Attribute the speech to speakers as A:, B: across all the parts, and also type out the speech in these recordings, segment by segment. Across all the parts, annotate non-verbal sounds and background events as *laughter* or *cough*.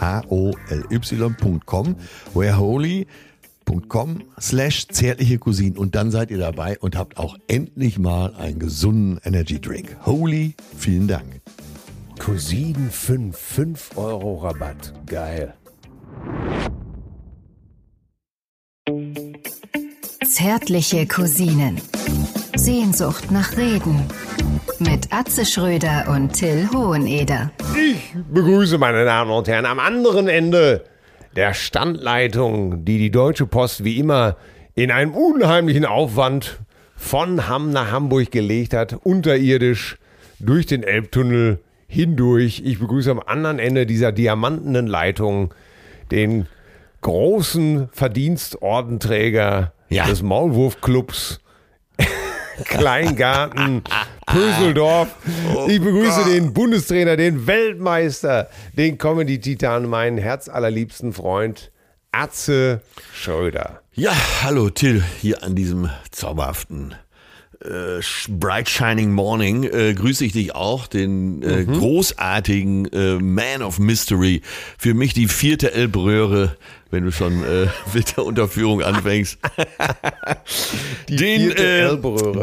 A: H-O-L-Y.com, whereholy.com slash zärtliche Cousinen und dann seid ihr dabei und habt auch endlich mal einen gesunden Energy Drink. Holy, vielen Dank.
B: Cousinen 5, 5 Euro Rabatt. Geil.
C: Zärtliche Cousinen. Sehnsucht nach Reden. Mit Atze Schröder und Till Hoheneder.
B: Ich begrüße meine Damen und Herren am anderen Ende der Standleitung, die die Deutsche Post wie immer in einem unheimlichen Aufwand von Hamm nach Hamburg gelegt hat, unterirdisch durch den Elbtunnel hindurch. Ich begrüße am anderen Ende dieser diamantenen Leitung den großen Verdienstordenträger ja. des Maulwurfclubs *laughs* Kleingarten, *laughs* Pöseldorf. Oh ich begrüße Gott. den Bundestrainer, den Weltmeister, den Comedy-Titan, meinen herzallerliebsten Freund Atze Schröder.
A: Ja, hallo Till, hier an diesem zauberhaften äh, Bright Shining Morning äh, grüße ich dich auch, den äh, mhm. großartigen äh, Man of Mystery. Für mich die vierte Elbröhre, wenn du schon äh, *laughs* mit der Unterführung anfängst. *laughs* den, äh,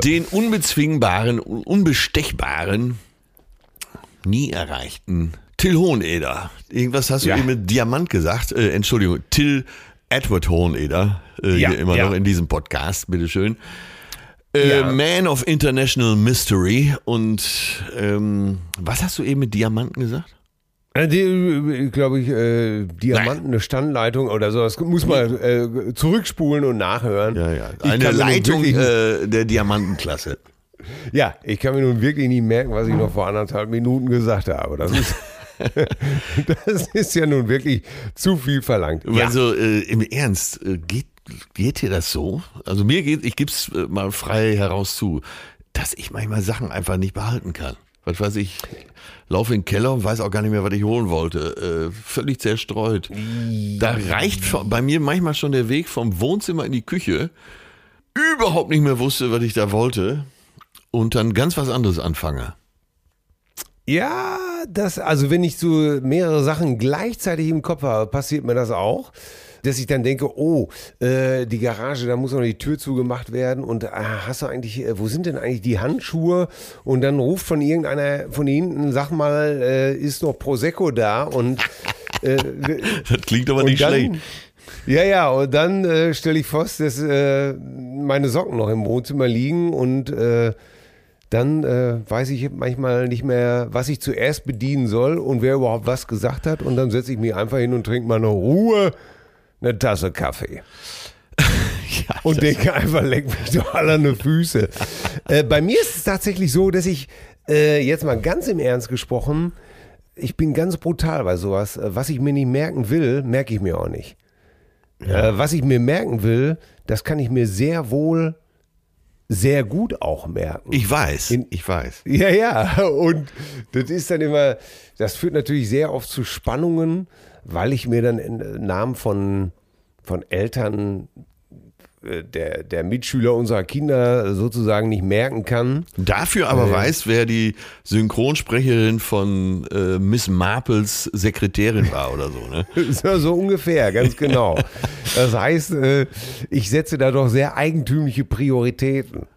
A: den unbezwingbaren, unbestechbaren, nie erreichten Till Hoheneder. Irgendwas hast du ja. eben mit Diamant gesagt. Entschuldigung, Till Edward Hoheneder, ja, hier immer ja. noch in diesem Podcast, bitteschön. Äh, ja. Man of International Mystery. Und ähm, was hast du eben mit Diamanten gesagt?
B: Äh, die, glaube ich, äh, Diamanten, eine Standleitung oder so. Das muss man äh, zurückspulen und nachhören.
A: Ja, ja. Eine Leitung äh, der Diamantenklasse. *laughs*
B: Ja, ich kann mir nun wirklich nicht merken, was ich noch vor anderthalb Minuten gesagt habe. Das ist, *laughs* *laughs* das ist ja nun wirklich zu viel verlangt.
A: Also äh, im Ernst, äh, geht geht dir das so? Also mir geht, ich gebe es äh, mal frei heraus zu, dass ich manchmal Sachen einfach nicht behalten kann. Was weiß ich, laufe in den Keller und weiß auch gar nicht mehr, was ich holen wollte. Äh, völlig zerstreut. Da reicht bei mir manchmal schon der Weg vom Wohnzimmer in die Küche. Überhaupt nicht mehr wusste, was ich da wollte. Und dann ganz was anderes anfange.
B: Ja, das, also wenn ich so mehrere Sachen gleichzeitig im Kopf habe, passiert mir das auch dass ich dann denke, oh, äh, die Garage, da muss noch die Tür zugemacht werden und äh, hast du eigentlich, äh, wo sind denn eigentlich die Handschuhe? Und dann ruft von irgendeiner von hinten, sag mal, äh, ist noch Prosecco da und
A: äh, *laughs* das klingt aber nicht dann, schlecht.
B: Ja, ja, und dann äh, stelle ich fest, dass äh, meine Socken noch im Wohnzimmer liegen und äh, dann äh, weiß ich manchmal nicht mehr, was ich zuerst bedienen soll und wer überhaupt was gesagt hat. Und dann setze ich mich einfach hin und trinke mal eine Ruhe eine Tasse Kaffee. *laughs* ja, und denke einfach, leck mich doch alle an die Füße. äh, bei mir ist es tatsächlich so, dass ich äh, jetzt mal ganz im Ernst gesprochen, ich bin ganz brutal bei sowas. Äh, was ich mir nicht merken will, merke ich mir auch nicht. Ja. Äh, was ich mir merken will, das kann ich mir sehr wohl sehr gut auch merken.
A: Ich weiß, In, ich weiß.
B: Ja, ja. Und das ist dann immer, das führt natürlich sehr oft zu Spannungen weil ich mir dann im Namen von, von Eltern äh, der, der Mitschüler unserer Kinder sozusagen nicht merken kann.
A: Dafür aber weiß, wer die Synchronsprecherin von äh, Miss Marples Sekretärin war oder so, ne? *laughs*
B: so, so ungefähr, ganz genau. *laughs* Das heißt, äh, ich setze da doch sehr eigentümliche Prioritäten.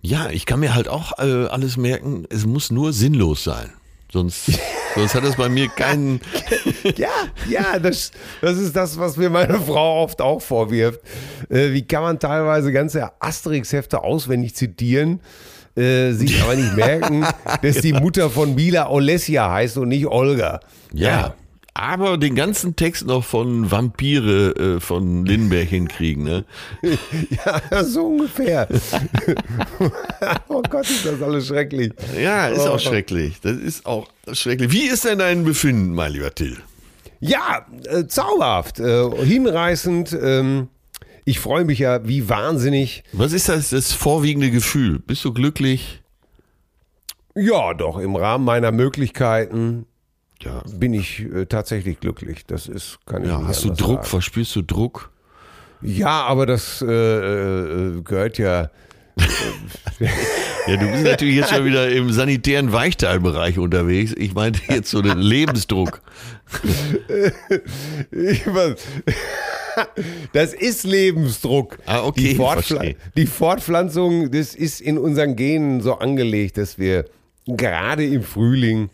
A: Ja, ich kann mir halt auch äh, alles merken, es muss nur sinnlos sein. Sonst, *laughs* sonst hat das bei mir keinen. *laughs*
B: ja, ja, das, das ist das, was mir meine Frau oft auch vorwirft. Äh, wie kann man teilweise ganze Asterix-Hefte auswendig zitieren, äh, sich aber nicht merken, *laughs* dass die Mutter von Mila Olesja heißt und nicht Olga.
A: Ja. ja. Aber den ganzen Text noch von Vampire äh, von Lindbergh hinkriegen, ne? *laughs*
B: ja, so ungefähr. *laughs* oh Gott, ist das alles schrecklich.
A: Ja, ist oh. auch schrecklich. Das ist auch schrecklich. Wie ist denn dein Befinden, mein lieber Till?
B: Ja, äh, zauberhaft, äh, hinreißend. Ähm, ich freue mich ja wie wahnsinnig.
A: Was ist das, das vorwiegende Gefühl? Bist du glücklich?
B: Ja, doch, im Rahmen meiner Möglichkeiten ja. bin ich äh, tatsächlich glücklich. Das ist, kann ich
A: ja, Hast du Druck? Sagen. Verspürst du Druck?
B: Ja, aber das äh, äh gehört ja. *laughs*
A: ja, du bist natürlich jetzt schon wieder im sanitären Weichteilbereich unterwegs. Ich meine jetzt so den Lebensdruck. *laughs*
B: das ist Lebensdruck.
A: Ah, okay,
B: die, Fortpfl die Fortpflanzung, das ist in unseren Genen so angelegt, dass wir gerade im Frühling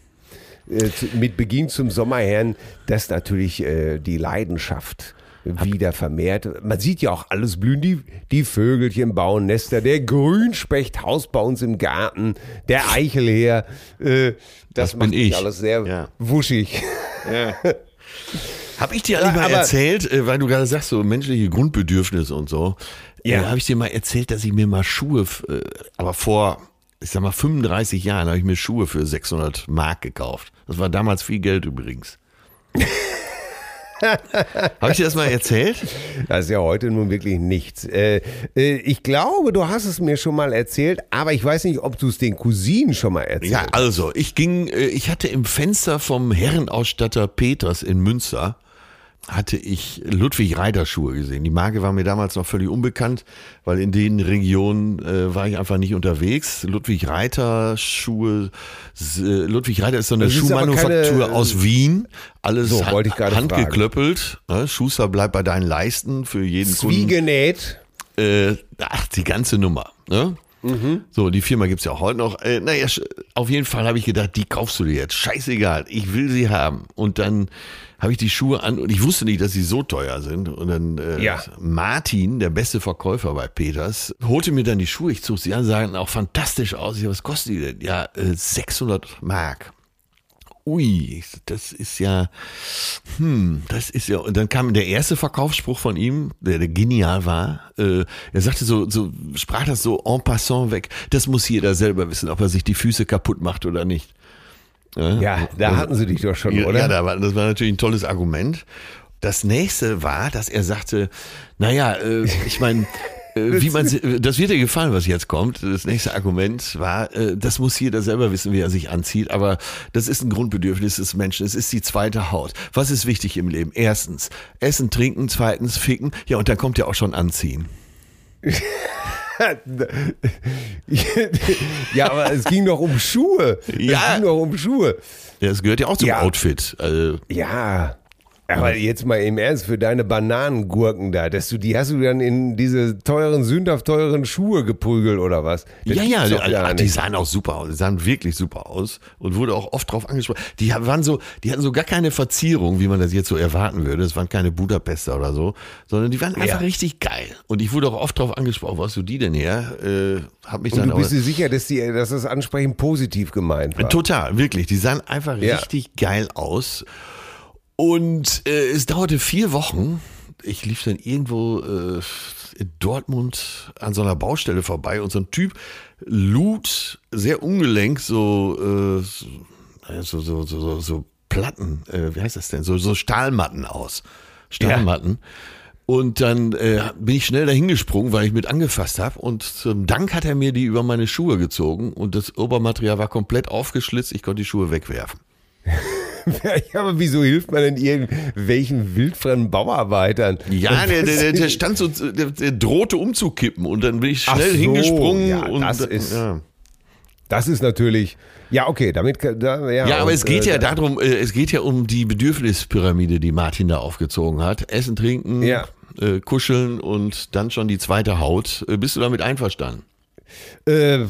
B: mit Beginn zum Sommerherrn, dass natürlich äh, die Leidenschaft wieder vermehrt. Man sieht ja auch alles blühen. Die, die Vögelchen bauen Nester, der Grünspecht haust bei uns im Garten, der Eichelheer. Äh, das, das macht ich. alles sehr ja. wuschig. Ja. *laughs*
A: Habe ich dir ja, mal erzählt, äh, weil du gerade sagst, so menschliche Grundbedürfnisse und so. Ja. Äh, Habe ich dir mal erzählt, dass ich mir mal Schuhe, äh, aber vor ich sag mal, 35 Jahren habe ich mir Schuhe für 600 Mark gekauft. Das war damals viel Geld übrigens. *laughs* Habe ich dir das mal erzählt?
B: Das ist ja heute nun wirklich nichts. Äh, äh, ich glaube, du hast es mir schon mal erzählt, aber ich weiß nicht, ob du es den Cousinen schon mal erzählt hast.
A: Ja, also, ich ging, äh, ich hatte im Fenster vom Herrenausstatter Peters in Münster hatte ich Ludwig Reiter Schuhe gesehen. Die Marke war mir damals noch völlig unbekannt, weil in den Regionen äh, war ich einfach nicht unterwegs. Ludwig Reiter Schuhe, äh, Ludwig Reiter ist so eine das Schuhmanufaktur keine, aus Wien. Alles so, hand, handgeklöppelt. Ne? Schuster bleibt bei deinen Leisten für jeden
B: Zwiegenäht.
A: Kunden. Äh, ach, die ganze Nummer. Ne? Mhm. So, die Firma gibt's ja auch heute noch. Äh, naja, auf jeden Fall habe ich gedacht, die kaufst du dir jetzt. Scheißegal, ich will sie haben. Und dann habe ich die Schuhe an und ich wusste nicht, dass sie so teuer sind. Und dann äh, ja. Martin, der beste Verkäufer bei Peters, holte mir dann die Schuhe. Ich zog sie an, sahen auch fantastisch aus. Ich, was kostet die denn? Ja, äh, 600 Mark. Ui, das ist ja, hm, das ist ja. Und dann kam der erste Verkaufsspruch von ihm, der, der genial war. Äh, er sagte so, so, sprach das so en passant weg. Das muss jeder selber wissen, ob er sich die Füße kaputt macht oder nicht.
B: Ja, da hatten sie dich doch schon,
A: ja,
B: oder?
A: Ja, das war natürlich ein tolles Argument. Das nächste war, dass er sagte, naja, äh, ich meine, wie man, *laughs* das wird dir gefallen, was jetzt kommt. Das nächste Argument war, äh, das muss jeder selber wissen, wie er sich anzieht, aber das ist ein Grundbedürfnis des Menschen. Es ist die zweite Haut. Was ist wichtig im Leben? Erstens, Essen, Trinken, zweitens, Ficken. Ja, und dann kommt ja auch schon Anziehen. *laughs*
B: ja, aber es ging doch um Schuhe. Ja. Es ging doch um Schuhe.
A: Ja, es gehört ja auch zum ja. Outfit.
B: Also, ja. Aber jetzt mal im Ernst, für deine Bananengurken da, dass du, die hast du dann in diese teuren, sündhaft teuren Schuhe geprügelt oder was?
A: Das ja, ja, die, die sahen auch super aus, die sahen wirklich super aus und wurde auch oft drauf angesprochen. Die waren so, die hatten so gar keine Verzierung, wie man das jetzt so erwarten würde. Es waren keine Budapester oder so, sondern die waren einfach ja. richtig geil. Und ich wurde auch oft drauf angesprochen, wo hast du die denn her? Äh, hab mich
B: und
A: dann
B: du bist dir sicher, dass, die, dass das ansprechend positiv gemeint war?
A: Total, wirklich. Die sahen einfach ja. richtig geil aus. Und äh, es dauerte vier Wochen. Ich lief dann irgendwo äh, in Dortmund an so einer Baustelle vorbei und so ein Typ lud sehr ungelenk so, äh, so, so, so, so, Platten, äh, wie heißt das denn, so, so Stahlmatten aus. Stahlmatten. Ja. Und dann äh, bin ich schnell dahingesprungen, weil ich mit angefasst habe. Und zum Dank hat er mir die über meine Schuhe gezogen und das Obermaterial war komplett aufgeschlitzt. Ich konnte die Schuhe wegwerfen.
B: Ja, aber wieso hilft man denn irgendwelchen wildfremden Bauarbeitern?
A: Ja, der, der, der, stand so, der, der drohte umzukippen und dann bin ich schnell so, hingesprungen.
B: Ja,
A: und
B: das ist, ja. das ist natürlich, ja, okay, damit, da,
A: ja. Ja, aber
B: und,
A: es geht
B: äh,
A: ja darum, äh, es geht ja um die Bedürfnispyramide, die Martin da aufgezogen hat. Essen, trinken,
B: Ja.
A: äh, kuscheln und dann schon die zweite Haut. Äh, bist du damit einverstanden?
B: Äh,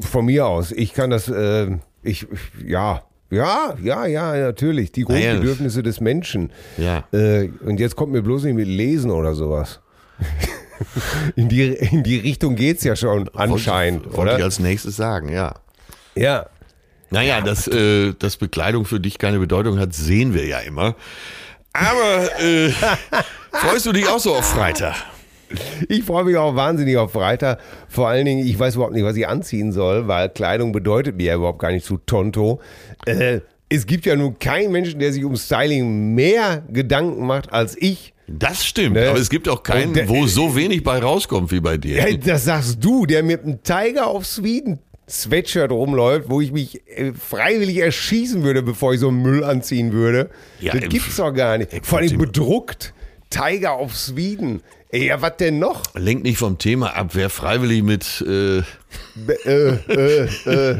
B: von mir aus. Ich kann das, äh, ich, ja, ja, ja, ja, natürlich. Die
A: Ah, ja.
B: Grundbedürfnisse des Menschen.
A: Ja.
B: Äh, und jetzt kommt mir bloß nicht mit Lesen oder sowas. *laughs* in, die, in die Richtung geht's ja schon anscheinend,
A: wollte, wollte ich
B: oder?
A: als nächstes sagen, ja.
B: Ja.
A: Naja, dass, äh, dass Bekleidung für dich keine Bedeutung hat, sehen wir ja immer. Aber äh, *laughs* freust du dich auch so auf Freitag?
B: Ich freue mich auch wahnsinnig auf Freitag. Vor allen Dingen, ich weiß überhaupt nicht, was ich anziehen soll, weil Kleidung bedeutet mir ja überhaupt gar nicht zu Tonto. Äh, es gibt ja nun keinen Menschen, der sich um Styling mehr Gedanken macht als ich.
A: Das stimmt,
B: Ne?
A: aber es gibt auch keinen,
B: der-
A: wo so wenig bei rauskommt wie bei dir.
B: Ja, das sagst du, der mit einem Tiger of Sweden Sweatshirt rumläuft, wo ich mich äh, freiwillig erschießen würde, bevor ich so einen Müll anziehen würde.
A: Ja,
B: das gibt's doch gar nicht. Vor allem bedruckt. Tiger of Sweden. Ja, was denn noch?
A: Lenkt nicht vom Thema ab, wer freiwillig mit äh,
B: Äh, äh, äh,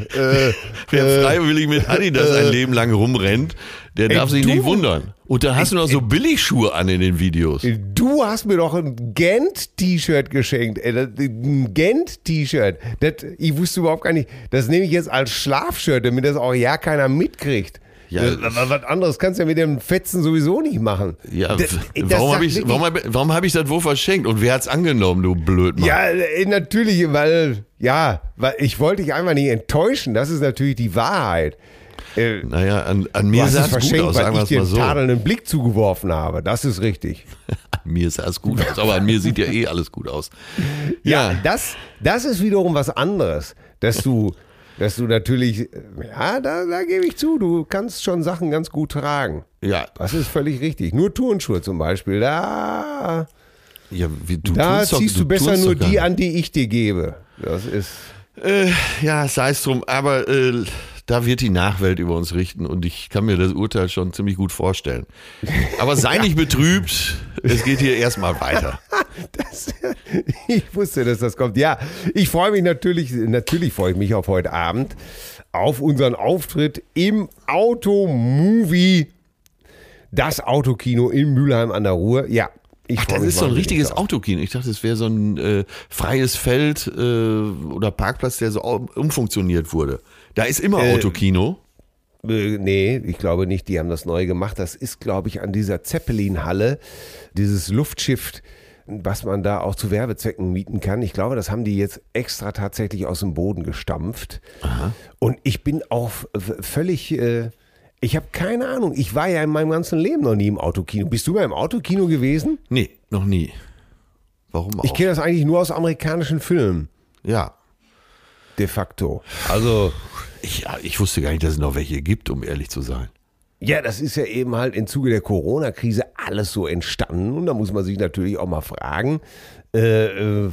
B: äh, *laughs*
A: wer freiwillig mit Adidas ein Leben lang rumrennt, der darf sich nicht wundern. Und dann hast du noch so Billigschuhe an in den Videos.
B: Du hast mir doch ein Gent-T-Shirt geschenkt. Ey, das- Ein Gent-T-Shirt. Das- Ich wusste überhaupt gar nicht. Das nehme ich jetzt als Schlafshirt, damit das auch ja keiner mitkriegt.
A: Ja,
B: aber was anderes kannst du ja mit dem Fetzen sowieso nicht machen.
A: Ja,
B: Das-
A: warum habe ich, warum warum hab ich das wo verschenkt? Und wer hat's angenommen, du Blödmann?
B: Ja, äh, natürlich, weil, ja, weil ich wollte dich einfach nicht enttäuschen. Das ist natürlich die Wahrheit. Äh,
A: Naja, an, an mir sah
B: es
A: es gut aus,
B: weil
A: sagen wir
B: ich
A: es
B: dir
A: mal
B: einen
A: so.
B: tadelnden Blick zugeworfen habe. Das ist richtig. *laughs*
A: An mir sah es gut aus, aber an mir sieht ja eh alles gut aus.
B: Ja, das, das ist wiederum was anderes, dass du, dass du natürlich, ja, da, da gebe ich zu, du kannst schon Sachen ganz gut tragen.
A: Ja,
B: Das ist völlig richtig. Nur Turnschuhe zum Beispiel, da,
A: ja wie, du
B: da
A: tust doch-
B: ziehst du besser nur die an, die ich dir gebe. Das ist,
A: Äh, ja, sei es drum, aber äh, da wird die Nachwelt über uns richten und ich kann mir das Urteil schon ziemlich gut vorstellen. Aber sei *laughs* nicht betrübt, es geht hier erstmal weiter. *laughs*
B: das, ich wusste, dass das kommt. Ja, ich freue mich natürlich, natürlich freue ich mich auf heute Abend, auf unseren Auftritt im Automovie, das Autokino in Mülheim an der Ruhr. Ja, ich
A: Ach, das ist so ein richtiges. Autokino. Ich dachte, es wäre so ein äh, freies Feld äh, oder Parkplatz, der so um- umfunktioniert wurde. Da ist immer
B: Äh,
A: Autokino.
B: Äh, nee, ich glaube nicht, die haben das neu gemacht. Das ist, glaube ich, an dieser Zeppelin-Halle, dieses Luftschiff, was man da auch zu Werbezwecken mieten kann. Ich glaube, das haben die jetzt extra tatsächlich aus dem Boden gestampft. Und ich bin auch völlig, äh, ich habe keine Ahnung. Ich war ja in meinem ganzen Leben noch nie im Autokino. Bist du mal im Autokino gewesen?
A: Nee, noch nie. Warum auch?
B: Ich kenne das eigentlich nur aus amerikanischen Filmen,
A: ja.
B: de facto. Also,
A: Ich, ich wusste gar nicht, dass es noch welche gibt, um ehrlich zu sein.
B: Ja, das ist ja eben halt im Zuge der Corona-Krise alles so entstanden. Und da muss man sich natürlich auch mal fragen, äh, äh,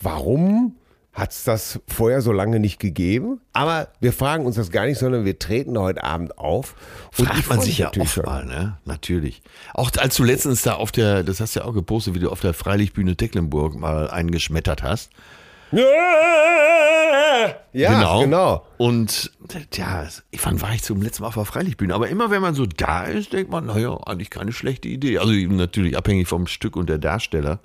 B: warum hat es das vorher so lange nicht gegeben? Aber wir fragen uns das gar nicht, sondern wir treten heute Abend auf. Und
A: Fragt man sich ja oft
B: schon.
A: mal, ne? Natürlich. Auch als du letztens da auf der, das hast du ja auch gepostet, wie du auf der Freilichtbühne Tecklenburg mal eingeschmettert hast.
B: Ja, genau.
A: Und ja, wann war ich zum letzten Mal auf der Freilichtbühne? Aber immer wenn man so da ist, denkt man, naja, eigentlich keine schlechte Idee. Also natürlich abhängig vom Stück und der Darsteller.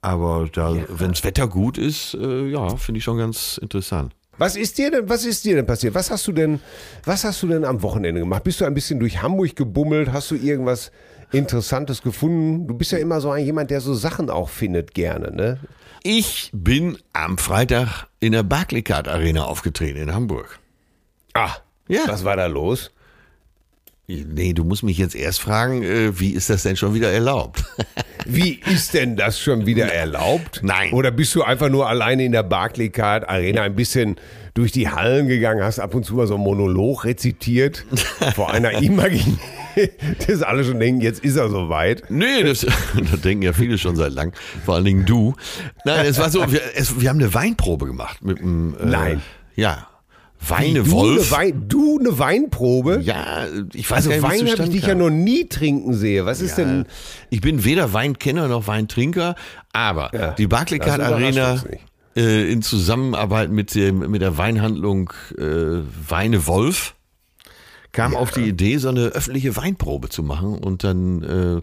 A: Aber da, wenn das Wetter gut ist, äh, ja, finde ich schon ganz interessant.
B: Was ist dir denn, was ist dir denn passiert? Was hast du denn, was hast du denn am Wochenende gemacht? Bist du ein bisschen durch Hamburg gebummelt? Hast du irgendwas Interessantes gefunden? Du bist ja immer so ein jemand, der so Sachen auch findet gerne, ne?
A: Ich bin am Freitag in der Barclaycard Arena aufgetreten in Hamburg.
B: Ah,
A: Ja.
B: Was war da los?
A: Nee, du musst mich jetzt erst fragen, äh, wie ist das denn schon wieder erlaubt? *laughs*
B: Wie ist denn das schon wieder erlaubt?
A: Nein.
B: Oder bist du einfach nur alleine in der Barclaycard Arena ein bisschen durch die Hallen gegangen, hast ab und zu mal so einen Monolog rezitiert *laughs* vor einer imaginären, *laughs* das alle schon denken, jetzt ist er soweit.
A: Nee, das, *laughs* das denken ja viele schon seit lang. Vor allen Dingen du. Nein, es war so, wir, es, wir haben eine Weinprobe gemacht mit dem. Äh,
B: Nein.
A: Ja. Weine
B: du
A: Wolf.
B: Eine Wein, du eine Weinprobe?
A: Ja, ich weiß
B: Also
A: nicht,
B: Wein habe ich dich ja noch nie trinken sehe. Was ist
A: Ja,
B: denn?
A: Ich bin weder Weinkenner noch Weintrinker, aber
B: Ja,
A: die Barclaycard Arena äh, in Zusammenarbeit mit, dem, mit der Weinhandlung äh, Weine Wolf kam auf die Idee, so eine öffentliche Weinprobe zu machen und dann äh,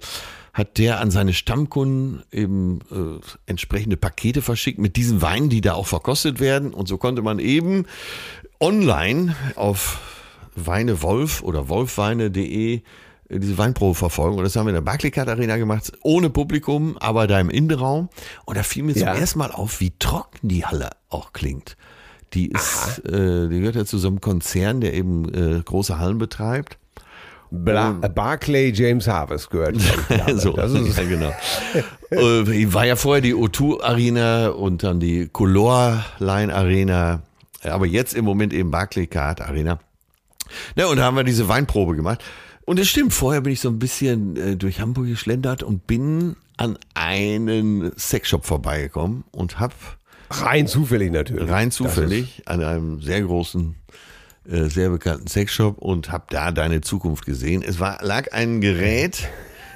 A: hat der an seine Stammkunden eben äh, entsprechende Pakete verschickt mit diesen Weinen, die da auch verkostet werden und so konnte man eben online auf Weine Wolf oder wolfweine.de äh, diese Weinprobe verfolgen. Und das haben wir in der Barclaycard Arena gemacht, ohne Publikum, aber da im Innenraum. Und da fiel mir
B: Ja.
A: zum ersten Mal auf, wie trocken die Halle auch klingt. Die ist, äh, die gehört ja zu so einem Konzern, der eben äh, große Hallen betreibt.
B: Bla, Barclay James Harvest gehört. ja. *laughs*
A: so,
B: das ist,
A: ja, genau. äh, war ja vorher die O2 Arena und dann die Color Line Arena, aber jetzt im Moment eben Barclaycard Arena. Ja, und da haben wir diese Weinprobe gemacht. Und es stimmt, vorher bin ich so ein bisschen äh, durch Hamburg geschlendert und bin an einen Sexshop vorbeigekommen und habe
B: rein zufällig natürlich.
A: rein zufällig an einem sehr großen, äh, sehr bekannten Sexshop und habe da deine Zukunft gesehen. Es war, lag ein Gerät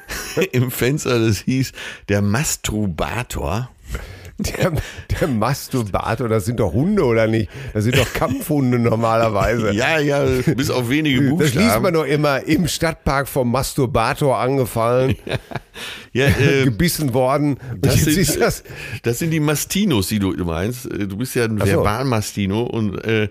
A: *laughs* im Fenster, das hieß der Masturbator.
B: Der, der Masturbator, das sind doch Hunde oder nicht? Das sind doch Kampfhunde normalerweise.
A: Ja, ja, bis auf wenige
B: Das liest man
A: Buchstaben.
B: doch immer im Stadtpark vom Masturbator angefallen, *laughs*
A: Ja, äh,
B: gebissen worden.
A: Das, sind,
B: ist das.
A: das sind die Mastinos, die du meinst. Du bist ja ein. Verbalmastino. Und, äh,